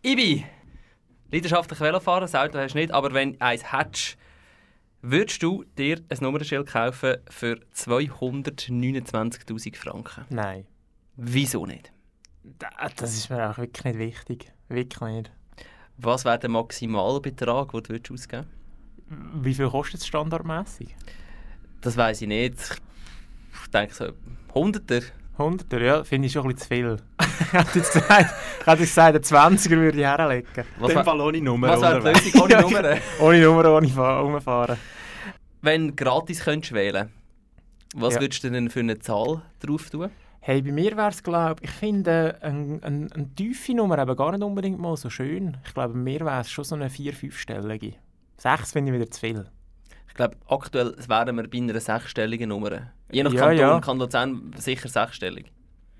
Ibi, leidenschaftlicher Velofahrer, das Auto hast du nicht, aber wenn du eins hättest, würdest du dir ein Nummernschild kaufen für 229'000 Franken? Nein. Wieso nicht? Da- Das ist mir auch wirklich nicht wichtig. Wirklich nicht. Was wäre der Maximalbetrag, den du würdest ausgeben Wie viel kostet es standardmäßig? Das weiß ich nicht. Ich denke so, Hunderter. 100 ja, finde ich schon ein bisschen zu viel. (laughs) ich hätte jetzt gesagt, ich hätte jetzt gesagt, einen 20er würde ich herlegen. Was Dem Fall ohne Nummer Was wäre die. Lösung ohne (laughs) Nummer? Ohne Nummer, ohne Fa- rumfahren. Wenn du gratis könntest wählen was Ja. würdest du denn für eine Zahl drauf tun? Hey, bei mir wäre es, glaube ich, finde eine ein, ein tiefe Nummer eben gar nicht unbedingt mal so schön. Ich glaube, bei mir wäre es schon so eine 4-5-stellige. 6 finde ich wieder zu viel. Ich glaube, aktuell wären wir bei einer sechsstelligen Nummer. Je nach Ja, Kanton ja. kann Luzern sicher sechsstellig.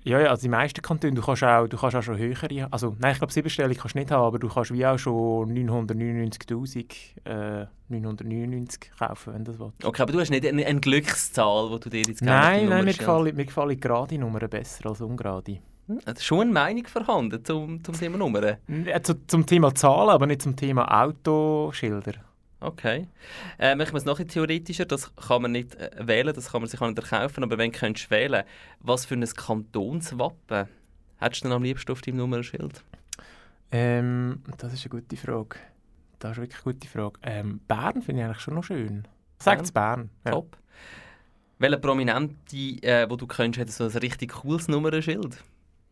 Ja, ja, also die meisten Kantone, du kannst auch, du kannst auch schon höhere, also nein, ich glaube siebenstellig kannst du nicht haben, aber du kannst wie auch schon 999'000, äh, 999 kaufen, wenn das willst. Okay, aber du hast nicht eine, eine Glückszahl, die du dir jetzt Nein, nein, mir gefallen, mir gefallen gerade Nummern besser als ungerade. Ist schon eine Meinung vorhanden zum, zum Thema Nummern. Äh, zu, zum Thema Zahlen, aber nicht zum Thema Autoschilder. Okay. Äh, machen wir es noch theoretischer. Das kann man nicht äh, wählen, das kann man sich auch nicht erkaufen. Aber wenn du könntest wählen was für ein Kantonswappen hättest du denn am liebsten auf deinem Nummernschild? Ähm, das ist eine gute Frage. Das ist wirklich eine gute Frage. Ähm, Bern finde ich eigentlich schon noch schön. Sagt es Bern. Ja. Top. Welcher Prominente, äh, wo du könntest, hat so ein richtig cooles Nummernschild?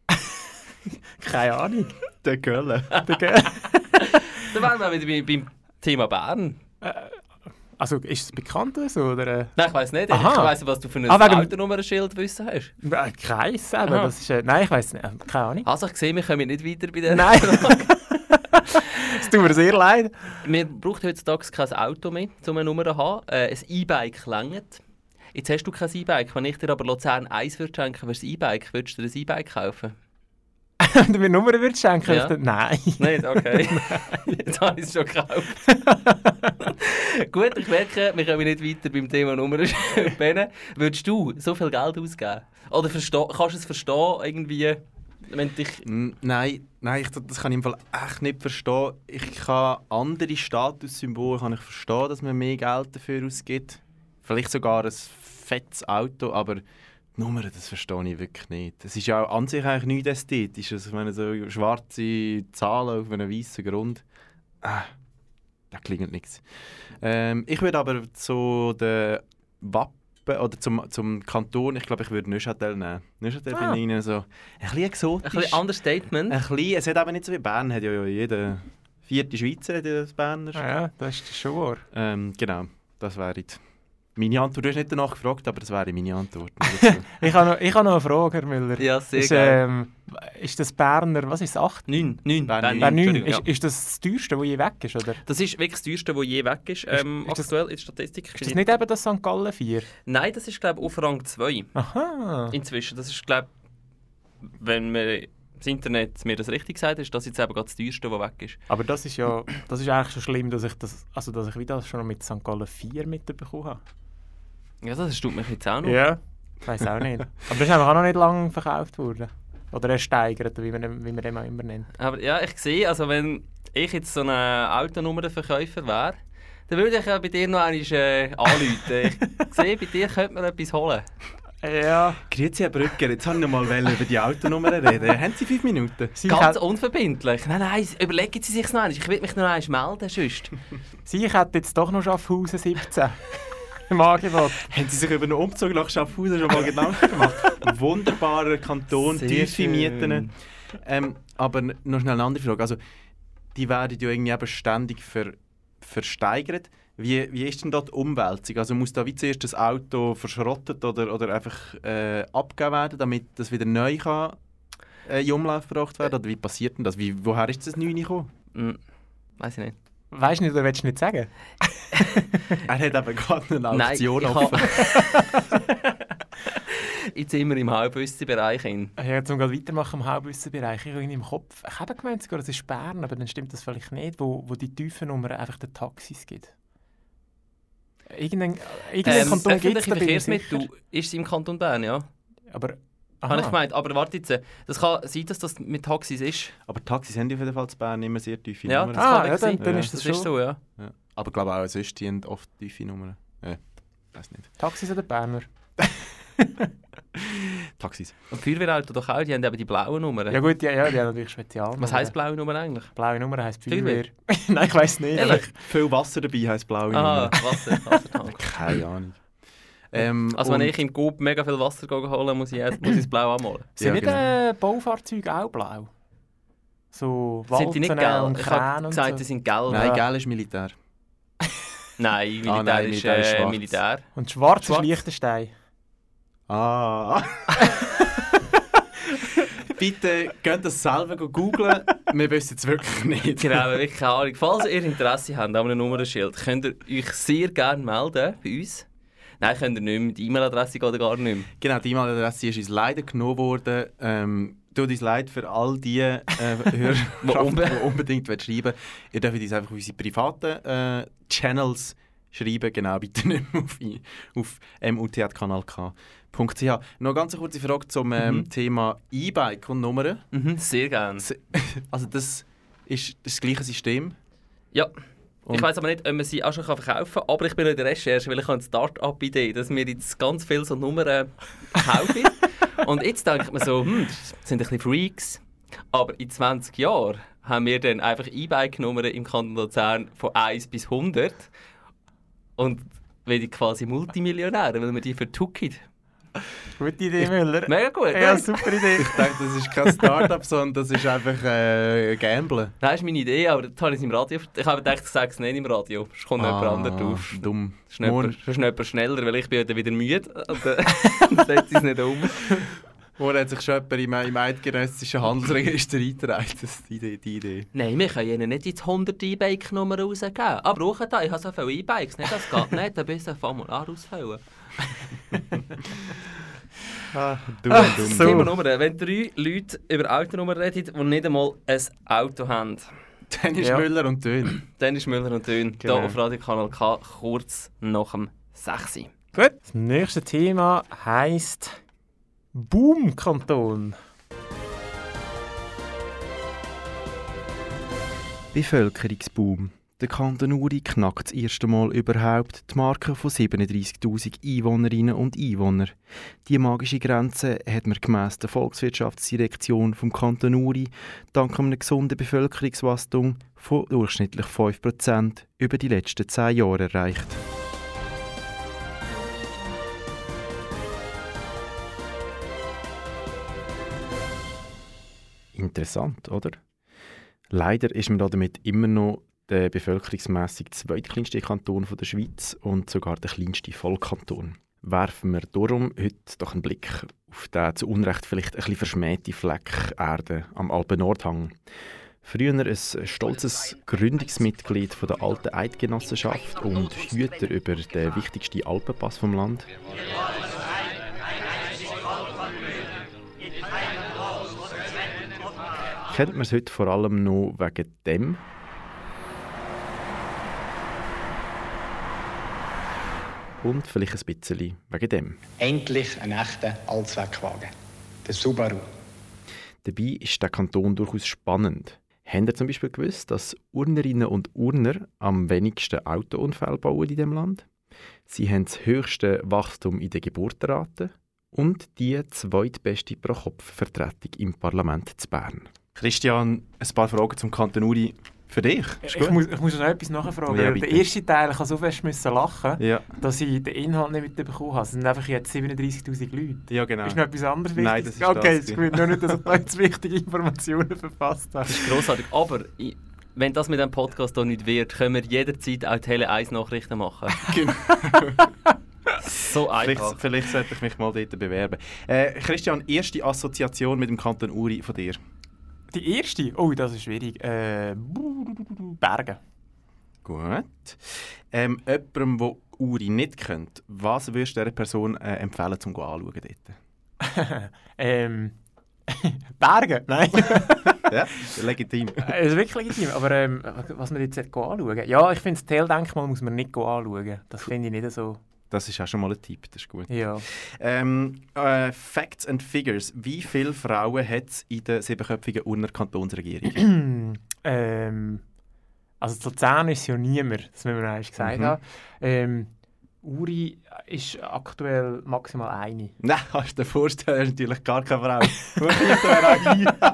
(laughs) Keine Ahnung. Der Gölle. Der Ge- (laughs) Da wären wir wieder bei- beim Thema Bern. Also ist es bekannt oder so? Oder, äh? Nein, ich weiss nicht. Aha. Ich nicht, was du für ein Ah, Autonummernschild wissen hast. Äh, Kreis eben, Aha. das ist... Äh, nein, ich weiß nicht. Äh, Keine Ahnung. Also, ich sehe, wir kommen nicht weiter bei der Nein. (laughs) Es tut mir sehr leid. Man braucht heutzutage kein Auto mehr, um eine Nummer zu haben. Äh, ein E-Bike längert. Jetzt hast du kein E-Bike. Wenn ich dir aber Luzern 1 würde schenken für das E-Bike, würdest du dir ein E-Bike kaufen? Wenn du mir Nummern würdest schenken Ja. würdest, Nein. Nicht? Okay. (laughs) Jetzt (laughs) habe ich es schon gekauft. (laughs) Gut, ich merke, wir kommen nicht weiter beim Thema Nummern. Ben, würdest du so viel Geld ausgeben? Oder kannst du es verstehen, irgendwie, wenn dich... Nein, nein ich, das kann ich im Fall echt nicht verstehen. Ich kann andere Statussymbole kann ich verstehen, dass man mehr Geld dafür ausgibt. Vielleicht sogar ein fettes Auto, aber die Nummern, das verstehe ich wirklich nicht. Es ist ja auch an sich eigentlich nichts ästhetisch. Also, ich meine, so schwarze Zahlen auf einem weißen Grund. Ah, da klingt nichts. Ähm, ich würde aber zu den Wappen oder zum, zum Kanton, ich glaube, ich würde Neuchâtel nehmen. Neuchâtel Ah. finde ich so ein bisschen exotisch. Ein bisschen Understatement. Ein bisschen, es hat aber nicht so wie Bern, hat ja, ja jeder vierte Schweizer hat ja das Berner. Ah ja, das ist schon wahr. Ähm, genau, das wäre jetzt meine Antwort. Du hast nicht danach gefragt, aber das wäre meine Antwort. (laughs) (laughs) Ich habe noch, ich habe noch eine Frage, Herr Müller. Ja, sehr ist, ähm, ist das Berner, was ist es, 8? 9, 9, Bern Bern neun. Bern 9, Entschuldigung, ist, ist das das teuerste, das je weg ist, oder? Das ist wirklich das teuerste, das je weg ist, ähm, ist das- aktuell in der Statistik. Ist das nicht eben das St. Gallen 4? Nein, das ist glaube ich auf Rang 2 Aha. inzwischen. Das ist glaube wenn mir das Internet mir das richtig sagt, ist das jetzt eben gerade das teuerste, das weg ist. Aber das ist ja, das ist eigentlich schon schlimm, dass ich das, also dass ich wieder schon mit St. Gallen 4 mitbekommen habe. Ja, das tut mich jetzt auch noch. Ja. Ich weiß auch nicht. Aber das ist einfach auch noch nicht lange verkauft worden. Oder ersteigert, wie man, wie man den auch immer nennt. Aber ja, ich sehe, also wenn ich jetzt so ein Autonummernverkäufer wäre, dann würde ich ja bei dir noch einmal äh, anrufen. Ich (laughs) sehe, bei dir könnte man etwas holen. Ja. Grüezi, Herr Brücker, jetzt wollte ich noch mal über die Autonummer reden. Haben Sie fünf Minuten? Sie, Ganz hat, unverbindlich. Nein, nein, überlegen Sie sich noch einmal. Ich will mich noch einmal melden, sonst. (laughs) sie hat jetzt doch noch Schaffhausen 17 (laughs) im Angebot. Haben Sie sich über einen Umzug nach Schaffhausen schon mal Gedanken gemacht? (laughs) Wunderbarer Kanton, Sehr tiefe schön. Mieten. Ähm, aber noch schnell eine andere Frage. Also, die werden ja irgendwie eben ständig ver, versteigert. Wie, wie ist denn dort die Umwälzung? Also muss da wie zuerst das Auto verschrottet oder, oder einfach äh, abgegeben werden, damit das wieder neu kann, äh, in Umlauf gebracht werden? Oder wie passiert denn das? Wie, woher ist das Neue gekommen? Hm, weiß ich nicht. Weißt du nicht oder willst du nicht sagen? (laughs) Er hat eben gerade eine Nein, Auktion ich offen. (laughs) Jetzt sind wir im Halbwissenbereich in. Ja, zum gerade weitermachen im Halbwissenbereich. Ich habe im Kopf, ich habe gemeint sogar, es ist Bern, aber dann stimmt das vielleicht nicht, wo, wo die tiefen Nummern einfach den Taxis gibt. Irgendein, irgendein Ähm, Kanton gibt es, öffentliche da bin ich sicher. Verkehrsmittel ist im Kanton Bern, ja. Aber, Habe ich gemeint. Aber warte jetzt, äh, das kann sein, dass das mit Taxis ist. Aber Taxis haben auf jeden Fall zu Bern immer sehr tiefe Ja, Nummern. das Ah, kann ja, dann, dann Ja. ist das, Das ist schon. so, ja. Ja. Aber ich glaube auch sonst, die haben oft tiefe Nummern. Ja, weiß nicht. Taxis oder Berner? (laughs) Taxis. Und Feuerwehrauto doch auch, die haben eben die blauen Nummern. Ja gut, ja, ja die haben natürlich Spezial. Was heisst blaue Nummer eigentlich? Blaue Nummer heisst Feuerwehr? (laughs) Nein, ich weiß nicht. Ehrlich? Viel Wasser dabei heisst blaue Ah, Nummer. Wasser, Wassertank. (laughs) Keine Ahnung. Ähm, Also wenn ich im Coop mega viel Wasser holen muss ich, erst- muss ich das blau anmalen. (laughs) Sind Ja, nicht genau. äh, Baufahrzeuge auch blau? So Sind die nicht Walzen gelb? und Ich habe und gesagt, so. die sind gelb. Nein, Ja. gel ist Militär. (laughs) Nein, Militär, Ah, nein, ist, Militär ist äh, schwarz. Militär. Und schwarz, Schwarz. ist Liechtenstein. Ah. (laughs) Bitte könnt das selber googlen. Wir wissen es wirklich nicht. Genau, wirklich keine Ahnung. Falls ihr Interesse habt an einem Nummernschild, könnt ihr euch sehr gerne melden bei uns. Nein, könnt ihr nicht mehr. Die E-Mail-Adresse geht gar nicht mehr. Genau, die E-Mail-Adresse ist uns leider genommen worden. Ähm, tut uns leid für all die äh, (laughs) Hörer, die unbe- unbedingt wollen schreiben Ihr dürft uns einfach auf unsere privaten äh, Channels schreiben. Genau, bitte (laughs) nicht mehr auf, auf mut.kanalk.ch. Noch eine ganz kurze Frage zum ähm, Mhm. Thema E-Bike und Nummern. Mhm, sehr gerne. (laughs) Also das ist das gleiche System. Ja. Und- ich weiß aber nicht, ob man sie auch schon verkaufen kann, aber ich bin in der Recherche, weil ich habe eine Start-up-Idee, dass wir jetzt ganz viele so Nummern kaufen. (laughs) Und jetzt denkt man so, hm, das sind ein bisschen Freaks. Aber in 20 Jahren haben wir dann einfach E-Bike-Nummern im Kanton Luzern von 1 bis 100. Und werden quasi Multimillionäre, weil wir die vertucken. Gute Idee, Müller. Mega gut. Ja, nein. super Idee. Ich denke, das ist kein Start-up, sondern das ist einfach äh, Gamblen. Das ist meine Idee, aber das habe ich im Radio Ich habe gedacht, ich sage es nicht im Radio. Es kommt jemand anderes drauf. Ah, Dumm. Jemand schneller, weil ich bin dann wieder müde. (laughs) Und (laughs) dann dann setze ich es nicht um. morgen hat sich schon jemand im, im eidgenössischen Handelsregister eingetragen. Das ist die Idee. Die Idee. Nein, wir können ihnen nicht jetzt 100 E-Bike-Nummern rausgeben. Aber brauchen da, ich habe so viele E-Bikes, nicht? Das geht (laughs) nicht, dann bist du ein Formular ausfüllen. Ah, dumm, Ah, dumm. (clears throat) Thema Nummer, wenn drei Leute über Autonummern reden, die nicht einmal ein Auto haben, Dann ist Ja. Müller und Dön. dann ist Müller und Dön Genau. hier auf Radio Kanal K kurz nach dem 6. Gut. Das nächste Thema heisst Boom-Kanton. Bevölkerungsboom. Der Kanton Uri knackt das erste Mal überhaupt die Marke von 37'000 Einwohnerinnen und Einwohnern. Die magische Grenze hat man gemäss der Volkswirtschaftsdirektion vom Kanton Uri dank einem gesunden Bevölkerungswachstum von durchschnittlich 5% über die letzten 10 Jahre erreicht. Interessant, oder? Leider ist man da damit immer noch der bevölkerungsmässig zweitkleinste Kanton von der Schweiz und sogar der kleinste Vollkanton. Werfen wir darum heute doch einen Blick auf den zu Unrecht vielleicht ein bisschen verschmähte Fleck Erde am Alpen-Nordhang. Früher ein stolzes Gründungsmitglied von der alten Eidgenossenschaft und Hüter über den wichtigsten Alpenpass vom Land. Kennt man es heute vor allem noch wegen dem? Und vielleicht ein bisschen wegen dem. Endlich ein echter Allzweckwagen. Der Subaru. Dabei ist der Kanton durchaus spannend. Habt ihr zum Beispiel gewusst, dass Urnerinnen und Urner am wenigsten Autounfälle bauen in dem Land? Sie haben das höchste Wachstum in der Geburtenrate und die zweitbeste Pro-Kopf-Vertretung im Parlament zu Bern. Christian, ein paar Fragen zum Kanton Uri für dich. Ich muss, ich muss noch etwas nachfragen. Ja, der erste Teil, ich habe so fest müssen lachen, Ja, dass ich den Inhalt nicht mitbekommen habe. Es sind einfach jetzt 37'000 Leute. ja genau. Ist noch etwas anderes Nein, Wichtiges? das ist Okay, das es ist nur nicht, dass ich da jetzt wichtige Informationen verfasst habe. Das ist grossartig. Aber ich, wenn das mit dem Podcast hier nicht wird, können wir jederzeit auch Tele 1 Nachrichten machen. (laughs) Genau. so Vielleicht, einfach. vielleicht sollte ich mich mal dort bewerben. Äh, Christian, erste Assoziation mit dem Kanton Uri von dir? Die erste? Oh, das ist schwierig. Äh, Berge. Gut. Ähm, jemandem, der Uri nicht kennt, was würdest du dieser Person äh, empfehlen, zum anschauen dort? (laughs) ähm, (laughs) Berge? Nein. (laughs) ja, legitim. Es ist wirklich legitim. Aber ähm, was man jetzt anschauen Ja, ich finde, das Teildenkmal muss man nicht anschauen. Das finde ich nicht so. Das ist auch schon mal ein Tipp, das ist gut. Ja. Ähm, äh, Facts and Figures. Wie viele Frauen hat es in der siebenköpfigen Urner Kantonsregierung? (clears throat) ähm, also zu Luzern ist ja niemand, das müssen wir eigentlich gesagt Mhm. haben. Ähm, Uri ist aktuell maximal eine. (laughs) Nein, kannst du dir vorstellen, natürlich gar keine Frau. (laughs)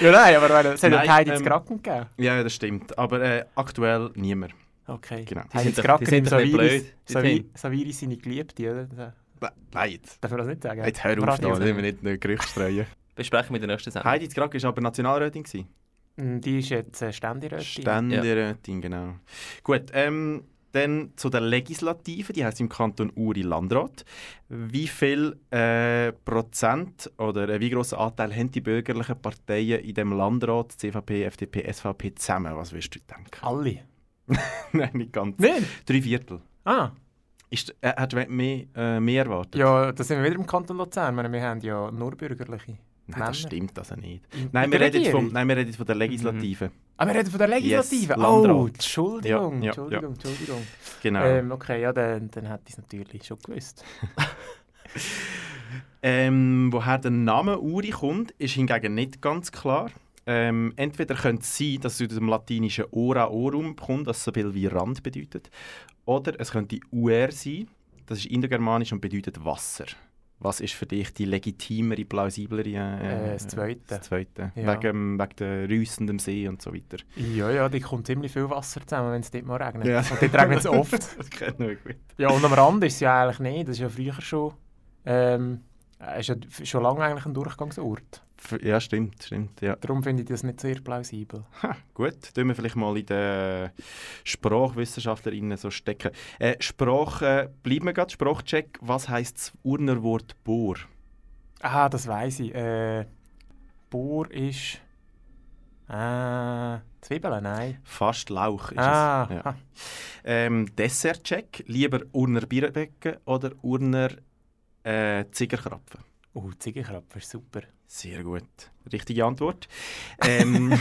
Ja, nein, aber weil, es hat ja Nein, Heidi ähm, ähm, Gracken gegeben. ja, das stimmt. Aber äh, aktuell niemand. Okay. Genau. Die sind die sind im doch nicht Saviris. blöd, die Savi sind- Saviris seine Geliebte, oder? Nein, jetzt. Darf man das nicht sagen? Jetzt hör Im auf, da wollen wir nicht ein Gerücht streuen. Besprechen wir in der nächsten Sendung. Heidi Zgrack war aber Nationalrätin. Mm, Die ist jetzt äh, Ständerätin. Ständerätin, genau. Gut, ähm, dann zu der Legislative, die heißt im Kanton Uri Landrat. Wie viel äh, Prozent oder äh, wie grossen Anteil haben die bürgerlichen Parteien in dem Landrat, CVP, FDP, SVP zusammen? Was würdest du denken? Alle. (laughs) Nein, nicht ganz. Nein? Drei Viertel. Ah, Ist, äh, hat mehr, äh, mehr erwartet? ja, da sind wir wieder im Kanton Luzern. Wir haben ja nur bürgerliche. Nein, Männer. das stimmt also nicht. In- Nein, in wir reden, vom, nein, wir reden von der Legislative. Ah, wir reden von der Legislative. Yes, oh. Entschuldigung, Ja, ja, Entschuldigung, Entschuldigung. Genau. Ähm, okay, ja, dann, dann hätte ich es natürlich schon gewusst. (laughs) Ähm, woher der Name Uri kommt, ist hingegen nicht ganz klar. Ähm, entweder könnte es sein, dass es aus dem latinischen ora orum kommt, das so viel wie Rand bedeutet. Oder es könnte Uer sein, das ist indogermanisch und bedeutet Wasser. Was ist für dich die legitimere, plausiblere? Äh, das Zweite. Das Zweite. Ja. Wegen, wegen der rüssenden See und so weiter. Ja, ja, da kommt ziemlich viel Wasser zusammen, wenn es dort mal regnet. Ja. Und dort regnet es oft. (laughs) das kennen wir gut. Ja, und am Rand ist es ja eigentlich nicht. Das ist ja früher schon ähm, Äh, ist ja schon lange eigentlich ein Durchgangsort. Ja, stimmt, stimmt. Ja. Darum finde ich das nicht sehr plausibel. Gut, tun wir vielleicht mal in den SprachwissenschaftlerInnen so stecken. Äh, Sprache, bleiben wir gerade, Sprachcheck. Was heisst das Urner Wort Bohr? Ah, das weiß ich. Äh, Bohr ist. Äh, Zwiebeln, nein. Fast Lauch ist Ah, es. Ja. Ähm, Dessertcheck. Lieber Urner Bierbecken oder Urner äh, Zigerkrapfen? Oh, Ziegenkrapfen ist super. Sehr gut. Richtige Antwort. Ähm,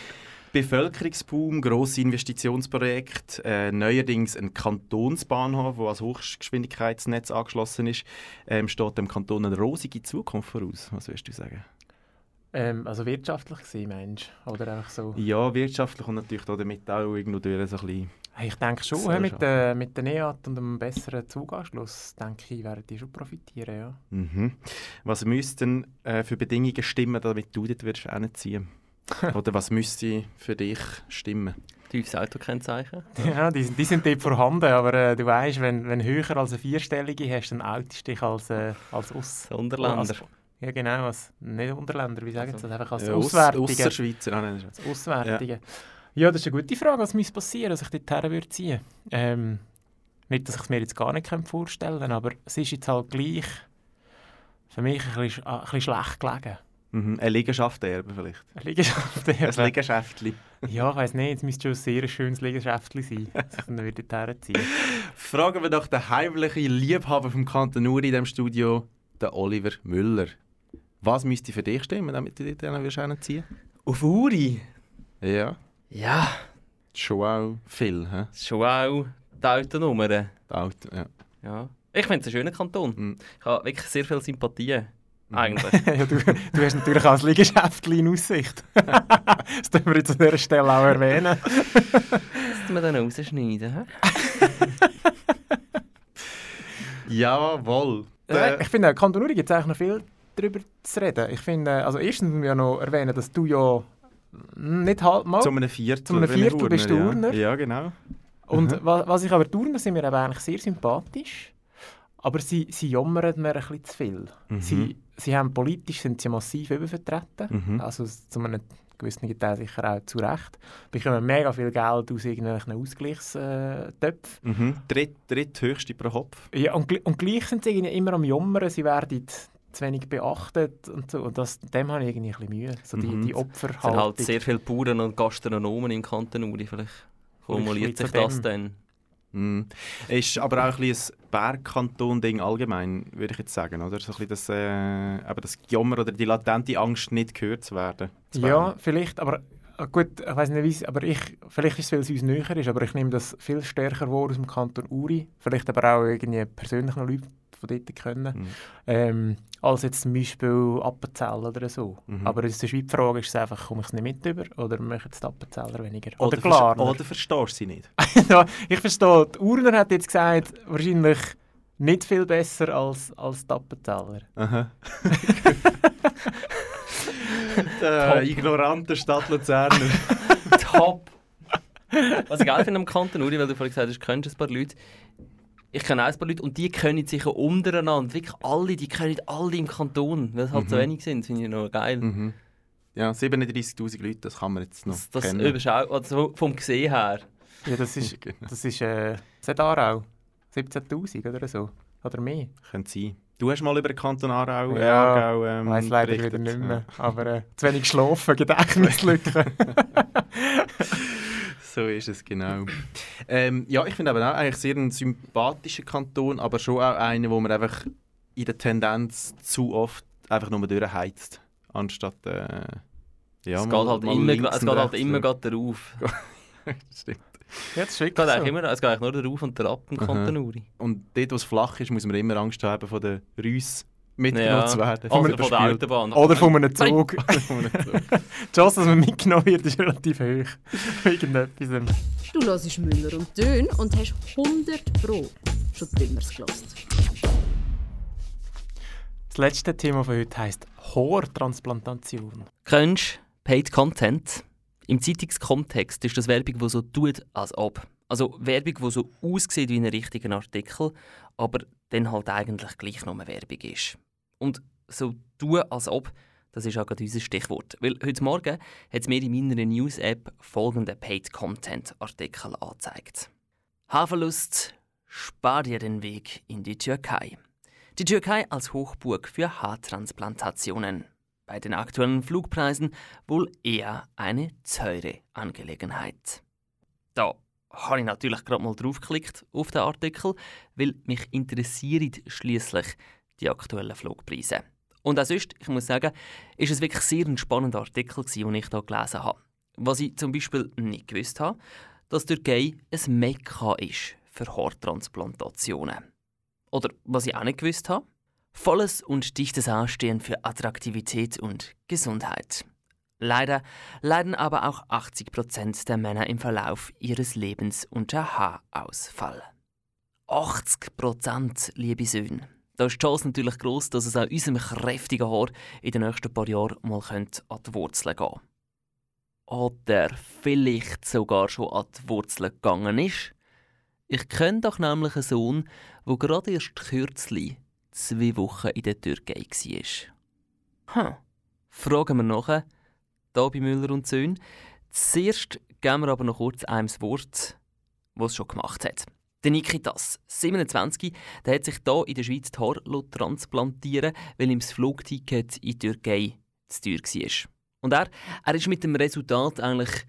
(laughs) Bevölkerungsboom, grosse Investitionsprojekte, äh, neuerdings ein Kantonsbahnhof, der als Hochgeschwindigkeitsnetz angeschlossen ist, ähm, steht dem Kanton eine rosige Zukunft voraus. Was würdest du sagen? Ähm, also wirtschaftlich gesehen, meinst du? Oder einfach so? Ja, wirtschaftlich und natürlich da damit auch irgendwo durch so ein bisschen. Ich denke schon, hä, mit, der mit der NEAT und einem besseren Zuganschluss, denke ich, werden die schon profitieren, ja. Mhm. Was müssten äh, für Bedingungen stimmen, damit du dort würdest hinziehen (laughs) Oder was müsste für dich stimmen? Tiefes Autokennzeichen. (laughs) Ja, die, sind- die sind dort vorhanden, aber äh, du weißt, wenn, wenn höher als eine vierstellige hast, dann outest du dich als, äh, als Aus... Unterländer. Als, ja genau, als, nicht Unterländer, wie sagen sie Also, das? Einfach als Aus- Auswärtige. Ausserschweizer. Ah, nein, das ist- Als Auswärtige. Ja. das ist eine gute Frage, was müsste passieren, dass ich dorthin würde ziehen ähm, Nicht, dass ich es mir jetzt gar nicht vorstellen kann, aber es ist jetzt halt gleich für mich ein bisschen, sch- ein bisschen schlecht gelegen. Mhm. Eine Liegenschaft erben vielleicht. Eine Liegenschaft. Ein Liegenschäftchen. ja, ich weiss nicht, es müsste schon ein sehr schönes Liegenschäftchen sein, dass ich dann würde dorthin ziehen (laughs) Fragen wir doch den heimlichen Liebhaber vom Kanton Uri in diesem Studio, den Oliver Müller. Was müsste für dich stimmen, damit du dort hin würdest hinziehen? Auf Uri? Ja, Ja, schon auch viel. Das ist schon auch die Autonummer. Das Auto, ja. Ja. Ich finde es einen schönen Kanton. Mhm. Ich habe wirklich sehr viele Sympathien. Eigentlich. (laughs) ja, du, du hast natürlich auch ein Liegenschäftchen in Aussicht. (laughs) das dürfen wir jetzt an dieser Stelle auch erwähnen. Müssen wir dann rausschneiden. hä? (laughs) Jawohl. Äh, ich finde, Kanton Uri gibt es eigentlich noch viel darüber zu reden. Ich finde, also erstens müssen wir ja noch erwähnen, dass du ja nicht halb mal... Zu einem Viertel. Zu einem Viertel bist du ja. Urner. Ja, genau. Und wa was ich aber Turner sind mir eben eigentlich sehr sympathisch. Aber sie, sie jammern mir ein bisschen zu viel. Mhm. Sie, sie haben politisch sind sie massiv übervertreten. Mhm. Also zu einem gewissen Teil sicher auch zu Recht. Bekommen mega viel Geld aus irgendwelchen Ausgleichstöpfen. Mhm. Dritt, dritthöchste pro Kopf. Ja, und, und gleich sind sie immer am Jammern, sie werden zu wenig beachtet und so. Und das, dem habe ich irgendwie ein bisschen Mühe. So die, Mhm. die Es sind Opferhaltung. halt sehr viele Bauern und Gastronomen im Kanton Uri. Vielleicht formuliert sich das dann. Mhm. Ist aber auch ein, bisschen ein Bergkanton-Ding allgemein, würde ich jetzt sagen, oder? So ein bisschen das, äh, eben das Jammer oder die latente Angst, nicht gehört zu werden. zu Ja, werden. vielleicht, aber äh, gut, ich weiß nicht, wie es- aber ich, vielleicht ist es, weil es uns näher ist, aber ich nehme das viel stärker wahr aus dem Kanton Uri, vielleicht aber auch irgendwie persönlich noch Leute von dort kennen, Mhm. ähm, als jetzt zum Beispiel Appenzell oder so. Mhm. Aber es ist die Frage, ist es einfach, komme ich es nicht mit über oder machen es die Appenzeller weniger? Oder, Oder, ver- Glarner. oder verstehst du sie nicht? (laughs) ich verstehe, die Urner hat jetzt gesagt, wahrscheinlich nicht viel besser als, als die Appenzeller. Aha. (laughs) Der ignorante Stadt Luzerner. (laughs) Top! Was ich geil finde am Kanton Uri, weil du vorhin gesagt hast, du kennst ein paar Leute. Ich kenne auch ein paar Leute und die können sich ja untereinander. Wirklich alle, die können alle im Kanton, weil es halt so Mhm. wenig sind. Das finde ich noch geil. mhm. Ja, 37'000 Leute, das kann man jetzt noch Das, das kennen. überschau also vom Gesehen her. Ja, das ist, (laughs) Genau. das ist, äh, das hat Aarau. 17'000 oder so. Oder mehr. Könnte sein. Du hast mal über den Kanton Aarau, Ja, Aargau, ähm, Ich weiss leider berichtet. wieder nicht mehr. Aber äh, zu wenig geschlafen, (laughs) Gedächtnislücke. (laughs) So ist es, genau. ähm, ja, ich finde aber auch eigentlich sehr ein sympathischer Kanton, aber schon auch einer, wo man einfach in der Tendenz zu oft einfach nur durchheizt, anstatt äh, ja, es geht mal- halt mal immer, es geht halt immer grad darauf. Das (laughs) stimmt. ja, das ist Es geht, so. eigentlich immer, es geht eigentlich nur darauf und darauf im. Kanton Uri. Und dort, wo es flach ist, muss man immer Angst haben, von den Rüss mitgenommen Ja. zu werden. Also von der. Autobahn. Oder von einem Zug. (laughs) Von einem Zug. Die Chance, dass man mitgenommen wird, ist relativ hoch. (laughs) Irgendetwas. Du hörst Müller und Dön und hast 100 Pro schon Dümmers gelost. Das letzte Thema von heute heisst Haartransplantation. Kennst Paid Content? Im Zeitungskontext ist das Werbung, die so tut, als ob. Also Werbung, die so aussieht wie ein richtiger Artikel, aber dann halt eigentlich gleich nur Werbung ist. Und so tun, als ob, das ist auch gerade unser Stichwort. Weil heute Morgen hat es mir in meiner News-App folgenden Paid-Content-Artikel angezeigt. Haarverlust, spar dir den Weg in die Türkei. Die Türkei als Hochburg für Haartransplantationen. Bei den aktuellen Flugpreisen wohl eher eine teure Angelegenheit. Da habe ich natürlich gerade mal draufgeklickt auf den Artikel, weil mich interessieren schließlich die aktuellen Flugpreise. Und auch sonst, ich muss sagen, ist es wirklich sehr ein spannender Artikel, den ich hier gelesen habe. Was ich zum Beispiel nicht gewusst habe, dass die Türkei ein Mekka ist für Haartransplantationen. Oder was ich auch nicht gewusst habe, volles und dichtes Haar stehen für Attraktivität und Gesundheit. Leider leiden aber auch 80% der Männer im Verlauf ihres Lebens unter Haarausfall. 80%, liebe Söhne. Da ist die Chance natürlich groß, dass es auch unserem kräftigen Haar in den nächsten paar Jahren mal an die Wurzeln gehen Oder vielleicht sogar schon an die Wurzeln gegangen ist. Ich kenne doch nämlich einen Sohn, der gerade erst kürzlich zwei Wochen in der Türkei war. Hm. Fragen wir nachher, hier bei Müller und Söhn. Zuerst geben wir aber noch kurz einem das Wort, was es schon gemacht hat. Der Nikitas, 27, der hat sich hier in der Schweiz die Haare transplantieren weil ihm das Flugticket in die Türkei zu teuer war. Und er, er ist mit dem Resultat eigentlich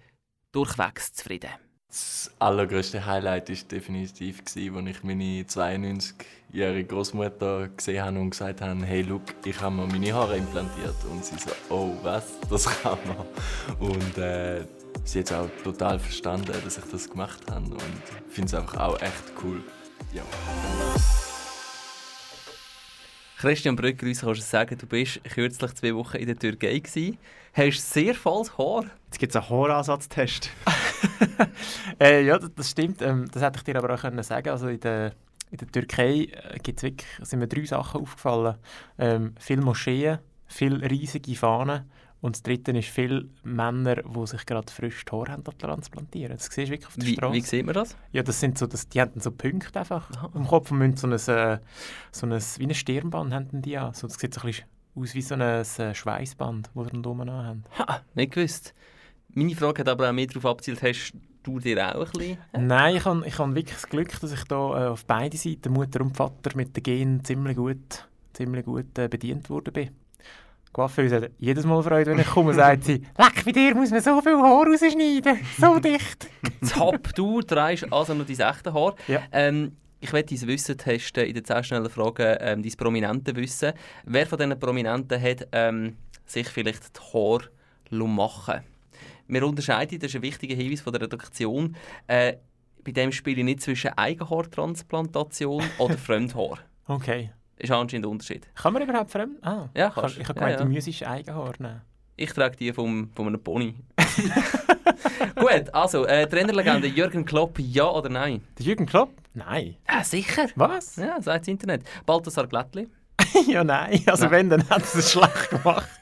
durchwegs zufrieden. Das allergrößte Highlight war definitiv, als ich meine 92-jährige Großmutter gesehen habe und gesagt habe, hey, look, ich habe mir meine Haare implantiert. Und sie so, oh, was, das kann man. Und äh, sie es auch total verstanden, dass ich das gemacht habe. Und ich finde es einfach auch echt cool. Ja. Christian Brücker, uns kannst du sagen, du bist kürzlich zwei Wochen in der Türkei gewesen, hast sehr volles Haar. Jetzt gibt es einen Haaransatztest. (laughs) äh, ja, das, das stimmt. Ähm, das hätte ich dir aber auch können sagen Also in der, in der Türkei äh, gibt's wirklich, sind mir drei Sachen aufgefallen. Ähm, viele Moscheen, viele riesige Fahnen und das dritte ist viele Männer, die sich gerade frisch die Haare transplantieren. Das siehst du wirklich auf der wie, Straße. Wie sieht man das? Ja, das sind so, das, die haben so Punkte einfach Aha. im Kopf und müssen so ein, äh, so ein, wie ein Stirnband haben die an. So, das sieht so ein bisschen aus wie so ein, äh, Schweißband, das sie rundherum haben. Ha, nicht gewusst. Meine Frage hat aber auch mehr darauf abgezielt, hast du dir auch ein bisschen? Nein, ich habe, ich habe wirklich das Glück, dass ich da äh, auf beide Seiten, Mutter und Vater, mit den Genen ziemlich gut, ziemlich gut äh, bedient worden bin. Coiffeuse hat jedes Mal Freude, wenn ich komme, sagt sie, «Leck, bei dir muss man so viel Haar rausschneiden, so (laughs) dicht!» Top, du trägst also noch dein echte Haar. Ja. Ähm, ich werde dein Wissen testen in den 10 schnellen Fragen, ähm, dein prominente Wissen. Wer von diesen Prominenten hat ähm, sich vielleicht die Haare machen Wir unterscheiden, das ist ein wichtiger Hinweis von der Redaktion, äh, bei dem spiele ich nicht zwischen Eigenhaartransplantation oder (laughs) Fremdhaar. Okay. Ist anscheinend der Unterschied. Kann man überhaupt fremd? Ah, ja, kannst. Ich habe gemeint, ja, ja. du müsstest Eigenhaar nehmen. Ich trage die vom, von einem Pony. (laughs) Gut, also, äh, Trainerlegende Jürgen Klopp, ja oder nein? Der Jürgen Klopp? Nein. Ja, sicher. Was? Ja, sagt das Internet. Balthasar Glättli? (laughs) ja, nein. Also nein. wenn, dann hat es es schlecht gemacht.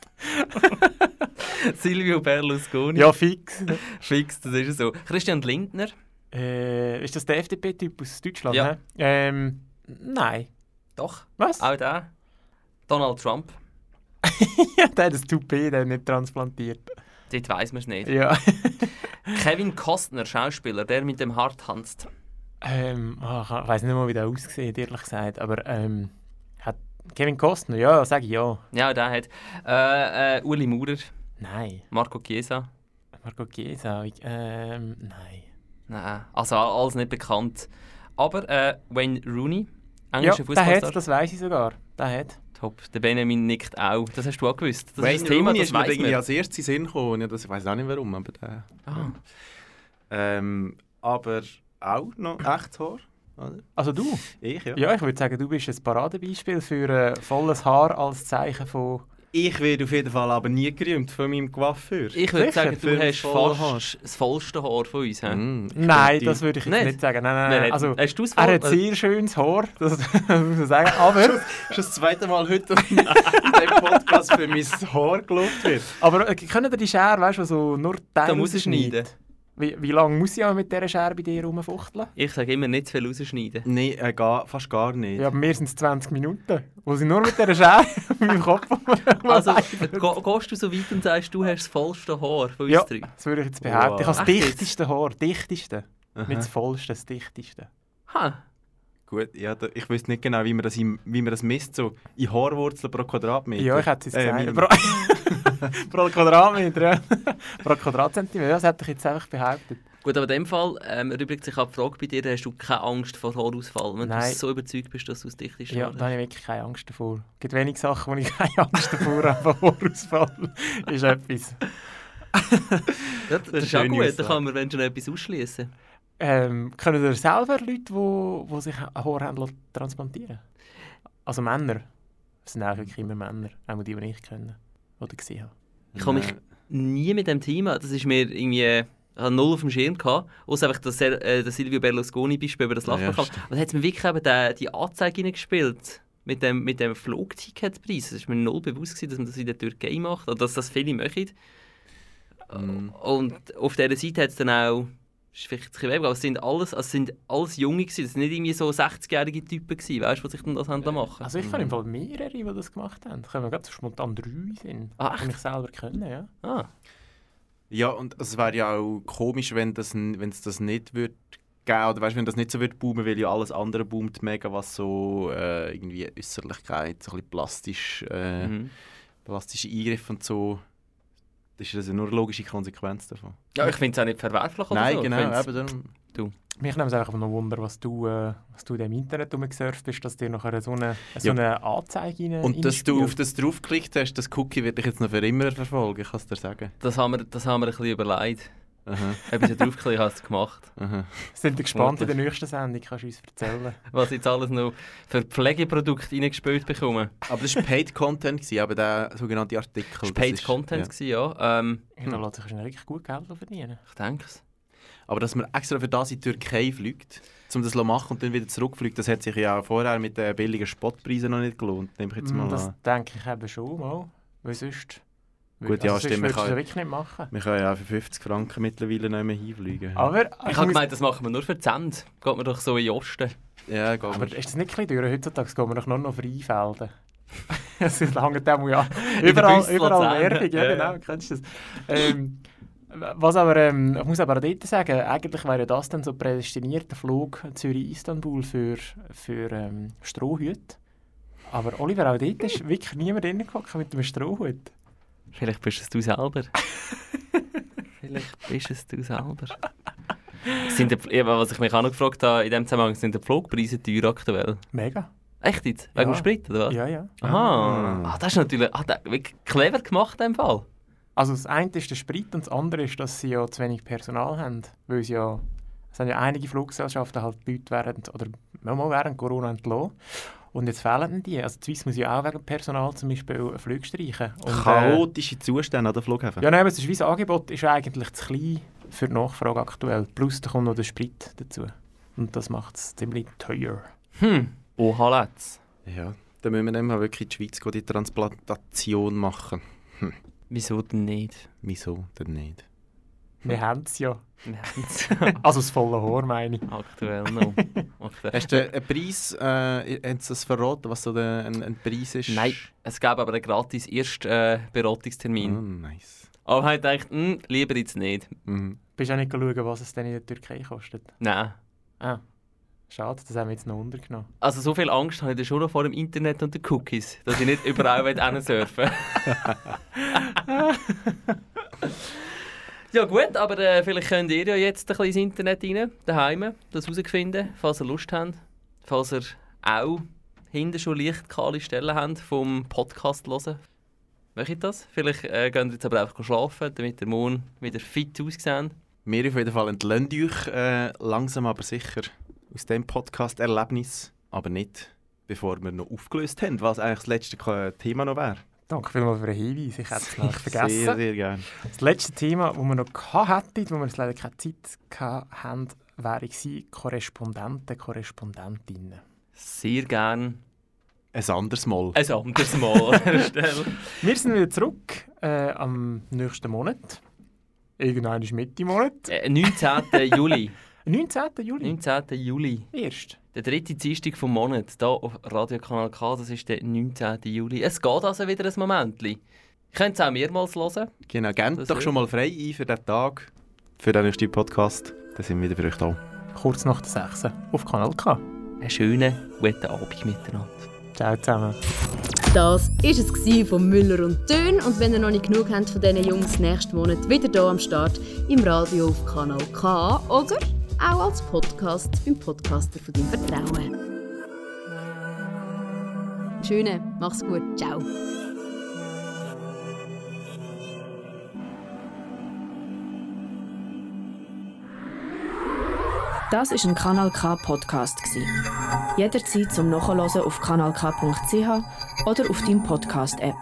(laughs) Silvio Berlusconi? Ja, fix. fix, das ist so. Christian Lindner? Äh, ist das der FDP-Typ aus Deutschland? Ja. Ähm, nein. Doch. Was? Auch der. Donald Trump. (laughs) ja, der hat das Toupet der nicht transplantiert. Dort weiss man es nicht. Ja. (laughs) Kevin Costner, Schauspieler, der mit dem Hart tanzt. Ähm, oh, ich weiß nicht mal, wie der aussieht, ehrlich gesagt. Aber ähm, hat Kevin Costner, ja, sage ich ja. Ja, der hat. Äh, äh, Uli Maurer. Nein. Marco Chiesa. Marco Chiesa, ähm, nein. Nein, also alles nicht bekannt. Aber äh, Wayne Rooney, englischer ja, Fußballstar. Der hat, das weiß ich sogar. Der hat. Top. Der Benjamin nickt auch. Das hast du auch gewusst. Das Wayne ist das Thema, Rooney das ist mir irgendwie als erstes in Sinn gekommen. Ja, das, ich weiß auch nicht warum, aber der. Ah. Ähm, aber auch noch echtes Haar. Also du? Ich, ja. Ja, ich würde sagen, du bist ein Paradebeispiel für äh, volles Haar als Zeichen von... Ich werde auf jeden Fall aber nie gerühmt von meinem Coiffeur. Ich würde sagen, du hast fast das vollste Haar von uns. Mm, nein, das würde ich jetzt nicht, nicht sagen. Nein, nein, nein. Also, hast du's er hat sehr schönes Haar, das (laughs) muss man sagen. Aber... das ist das zweite Mal heute in diesem Podcast für mein Haar gelobt wird. Aber äh, können wir die Schere, weißt du, so nur Teile rausschneiden? Wie, wie lange muss ich mit dieser Schere bei dir rumfuchteln? Ich sage immer nicht zu viel rausschneiden. Nein, äh, gar, fast gar nicht. Ja, bei mir sind es 20 Minuten, wo sie nur mit dieser Schere (laughs) in meinem Kopf Also, go, gehst du so weit und sagst, du hast das vollste Haar von uns Ja, drei? das würde ich jetzt behaupten. Ich habe das jetzt? dichteste Haar, dichteste. Aha. Nicht das vollste, das dichteste. Ha, Gut, ja, da, ich wüsste nicht genau, wie man das, im, wie man das misst, so in Haarwurzeln pro Quadratmeter. Ja, ich hätte es jetzt Äh, (laughs) Pro, (laughs) pro Quadratmeter, ja. (laughs) pro Quadratzentimeter, ja, das hätte ich jetzt einfach behauptet. Gut, aber in dem Fall ähm, erübrigt sich auch die Frage bei dir, hast du keine Angst vor Haarausfall, wenn Nein. du so überzeugt bist, dass du das dichtest Ja, da habe ich wirklich keine Angst davor. Es gibt wenig Sachen, wo ich keine Angst davor habe, Haarausfall ist etwas. ja, das, ist ist auch gut, da kann man wenn schon etwas ausschließen. Ähm, können ihr selber Leute, die wo, wo sich ein Haar haben lassen transplantieren Also Männer. Das sind auch wirklich immer Männer, auch die, die ich kenne oder gesehen habe. Ich habe mich nie mit dem Thema, das ist mir irgendwie, ich hatte null auf dem Schirm gehabt, außer einfach das, äh, das Silvio Berlusconi Beispiel über das Ja, Lachprogramm. stimmt. Aber da hat es mir wirklich eben die, die Anzeige reingespielt. Mit dem, mit dem Flugticketpreis. Es war mir null bewusst, gewesen, dass man das in der Türkei macht oder dass das viele machen. Mhm. Und auf dieser Seite hat es dann auch, ist vielleicht ein bisschen wenig, aber es sind alles, also es sind alles Junge gewesen. Es sind nicht irgendwie so 60-jährige Typen gewesen, weißt du, die sich dann das haben da machen. Also ich kenne im Fall mehrere, die das gemacht haben. Da können wir gerade so spontan drei sind, Ah, die echt? mich selber kennen, ja. Ah, Ja, und es wäre ja auch komisch, wenn das, n- wenn es das nicht würde geben, oder weißt, wenn das nicht so wird boomen, weil ja alles andere boomt mega, was so äh, irgendwie Äußerlichkeit, so ein bisschen plastisch, äh, mhm. plastische Eingriffe und so. Das ist also nur eine logische Konsequenz davon. Ja, ich finde es auch nicht verwerflich oder Nein, so. Ich genau, eben darum. Mich nimmt es einfach noch Wunder, was du, äh, was du in dem Internet rumgesurft bist, dass dir nachher so eine, so Ja. eine Anzeige rein, Und dass du auf das draufgeklickt hast, das Cookie wird dich jetzt noch für immer verfolgen, ich kann es dir sagen. Das haben wir, das haben wir ein bisschen überlegt. Aha, (laughs) Ob ich da draufgeklickt habe, es gemacht. aha. Sind wir gespannt in der nächsten Sendung, kannst du uns erzählen. (laughs) Was ich jetzt alles noch für Pflegeprodukte reingespielt bekomme. Aber das war Paid Content, gewesen, aber der sogenannte Artikel. Das war Paid ist- Content, ja. gewesen, ja. Ähm, Ja, da lässt sich wahrscheinlich wirklich gut Geld verdienen. ich denke es. Aber dass man extra für das in die Türkei fliegt, um das zu machen und dann wieder zurückfliegt, das hat sich ja auch vorher mit den billigen Spotpreisen noch nicht gelohnt, nehme ich jetzt mal Mm, das an. denke ich eben schon mal. Weil sonst... Gut, ja, sonst stimmt, das kann- wirklich nicht machen. Wir können ja auch für 50 Franken mittlerweile nicht mehr hinfliegen. Aber, Ich habe gemeint, das machen wir nur für Send. Geht man doch so in den Osten. ja, geht aber ist das nicht ein bisschen? Heutzutage gehen wir doch nur noch Freifelden. Es (laughs) hängt dem ja überall, überall. Werbung, ja, Ja, genau, ja. kennst du das? Ähm, was aber, ähm, ich muss aber auch dort sagen, eigentlich wäre das dann so prädestiniert, der Flug Zürich-Istanbul für, für ähm, Strohhüte. Aber Oliver, auch dort ist wirklich niemand reingehockt mit einem Strohhut. Vielleicht bist es du selber. (laughs) Vielleicht bist es du selber. Sind die, was ich mich auch noch gefragt habe, in dem Zusammenhang, sind die Flugpreise teuer aktuell? Mega. Echt jetzt? Wegen Ja. dem Sprit, oder was? Ja, ja. Aha. Ah, das ist natürlich ah, das, wirklich clever gemacht in dem Fall. Also das eine ist der Sprit und das andere ist, dass sie ja zu wenig Personal haben. Weil sie ja, es haben ja einige Fluggesellschaften halt die Leute während, oder mal während Corona entlassen. Und jetzt fehlen die. Also die Swiss muss ja auch wegen Personal zum Beispiel Flüge streichen. Und, äh, Chaotische Zustände an der Flughäfen. ja, nein, aber das Schweizer Angebot ist eigentlich zu klein für die Nachfrage aktuell. Plus da kommt noch der Sprit dazu. Und das macht es ziemlich teuer. Hm. Oha, Letz. Ja, dann müssen wir dann mal wirklich in die Schweiz gehen, die Transplantation machen. Wieso denn nicht? Wieso denn nicht? Wir haben es ja. (laughs) Also das volle Haar, meine ich. aktuell noch. Aktuell. Hast du einen Preis, äh, haben sie das verraten, was so der, ein, ein Preis ist? Nein, es gäbe aber einen gratis ersten äh, Beratungstermin. Oh, nice. Aber ich dachte, hm, lieber jetzt nicht. Mhm. Bist du auch nicht schauen, was es denn in der Türkei kostet? Nein. Ah, schade, das haben wir jetzt noch untergenommen. Also so viel Angst habe ich schon noch vor dem Internet und den Cookies, dass ich nicht überall (laughs) will surfen (laughs) Ja gut, aber äh, vielleicht könnt ihr ja jetzt ein bisschen ins Internet rein, daheim, das herausfinden, falls ihr Lust habt. Falls ihr auch hinten schon leicht kahle Stellen habt vom Podcast hören. Möchtet das? Vielleicht äh, könnt ihr jetzt aber einfach schlafen, damit der Mond wieder fit aussehen. Wir auf jeden Fall entlöhnt euch äh, langsam aber sicher aus dem Podcast-Erlebnis, aber nicht bevor wir noch aufgelöst haben, was eigentlich das letzte Thema noch wäre. Danke vielmals für den Hinweis. Ich hätte es nämlich (laughs) Sehr, vergessen. sehr gerne. Das letzte Thema, das wir noch hätten, wo wir jetzt leider keine Zeit haben, wäre gewesen, Korrespondenten, Korrespondentinnen. Sehr gern Ein anderes Mal. ein anderes Mal an dieser Stelle. (laughs) Wir sind wieder zurück äh, am nächsten Monat. Irgendwann ist Mitte Monat. Äh, 19. Juli. (laughs) 19. Juli. 19. Juli. Erst. Der dritte Dienstag vom Monat, hier auf Radiokanal K, das ist der 19. Juli. Es geht also wieder ein Moment. Ihr könnt es auch mehrmals hören. Genau, gebt Das doch ist- schon mal frei ein für diesen Tag, für den nächsten Podcast. Dann sind wir wieder für euch da. Kurz nach der 6. auf Kanal K. Einen schönen, guten Abend miteinander. Ciao zusammen. Das war es von Müller und Tön. Und wenn ihr noch nicht genug habt von diesen Jungs, nächsten Monat wieder hier am Start im Radio auf Kanal K oder auch als Podcast beim Podcaster von deinem Vertrauen. Schöne, mach's gut, ciao. Das ist ein Kanal K Podcast. Jederzeit zum Nachhören auf kanalk.ch oder auf deinem Podcast App.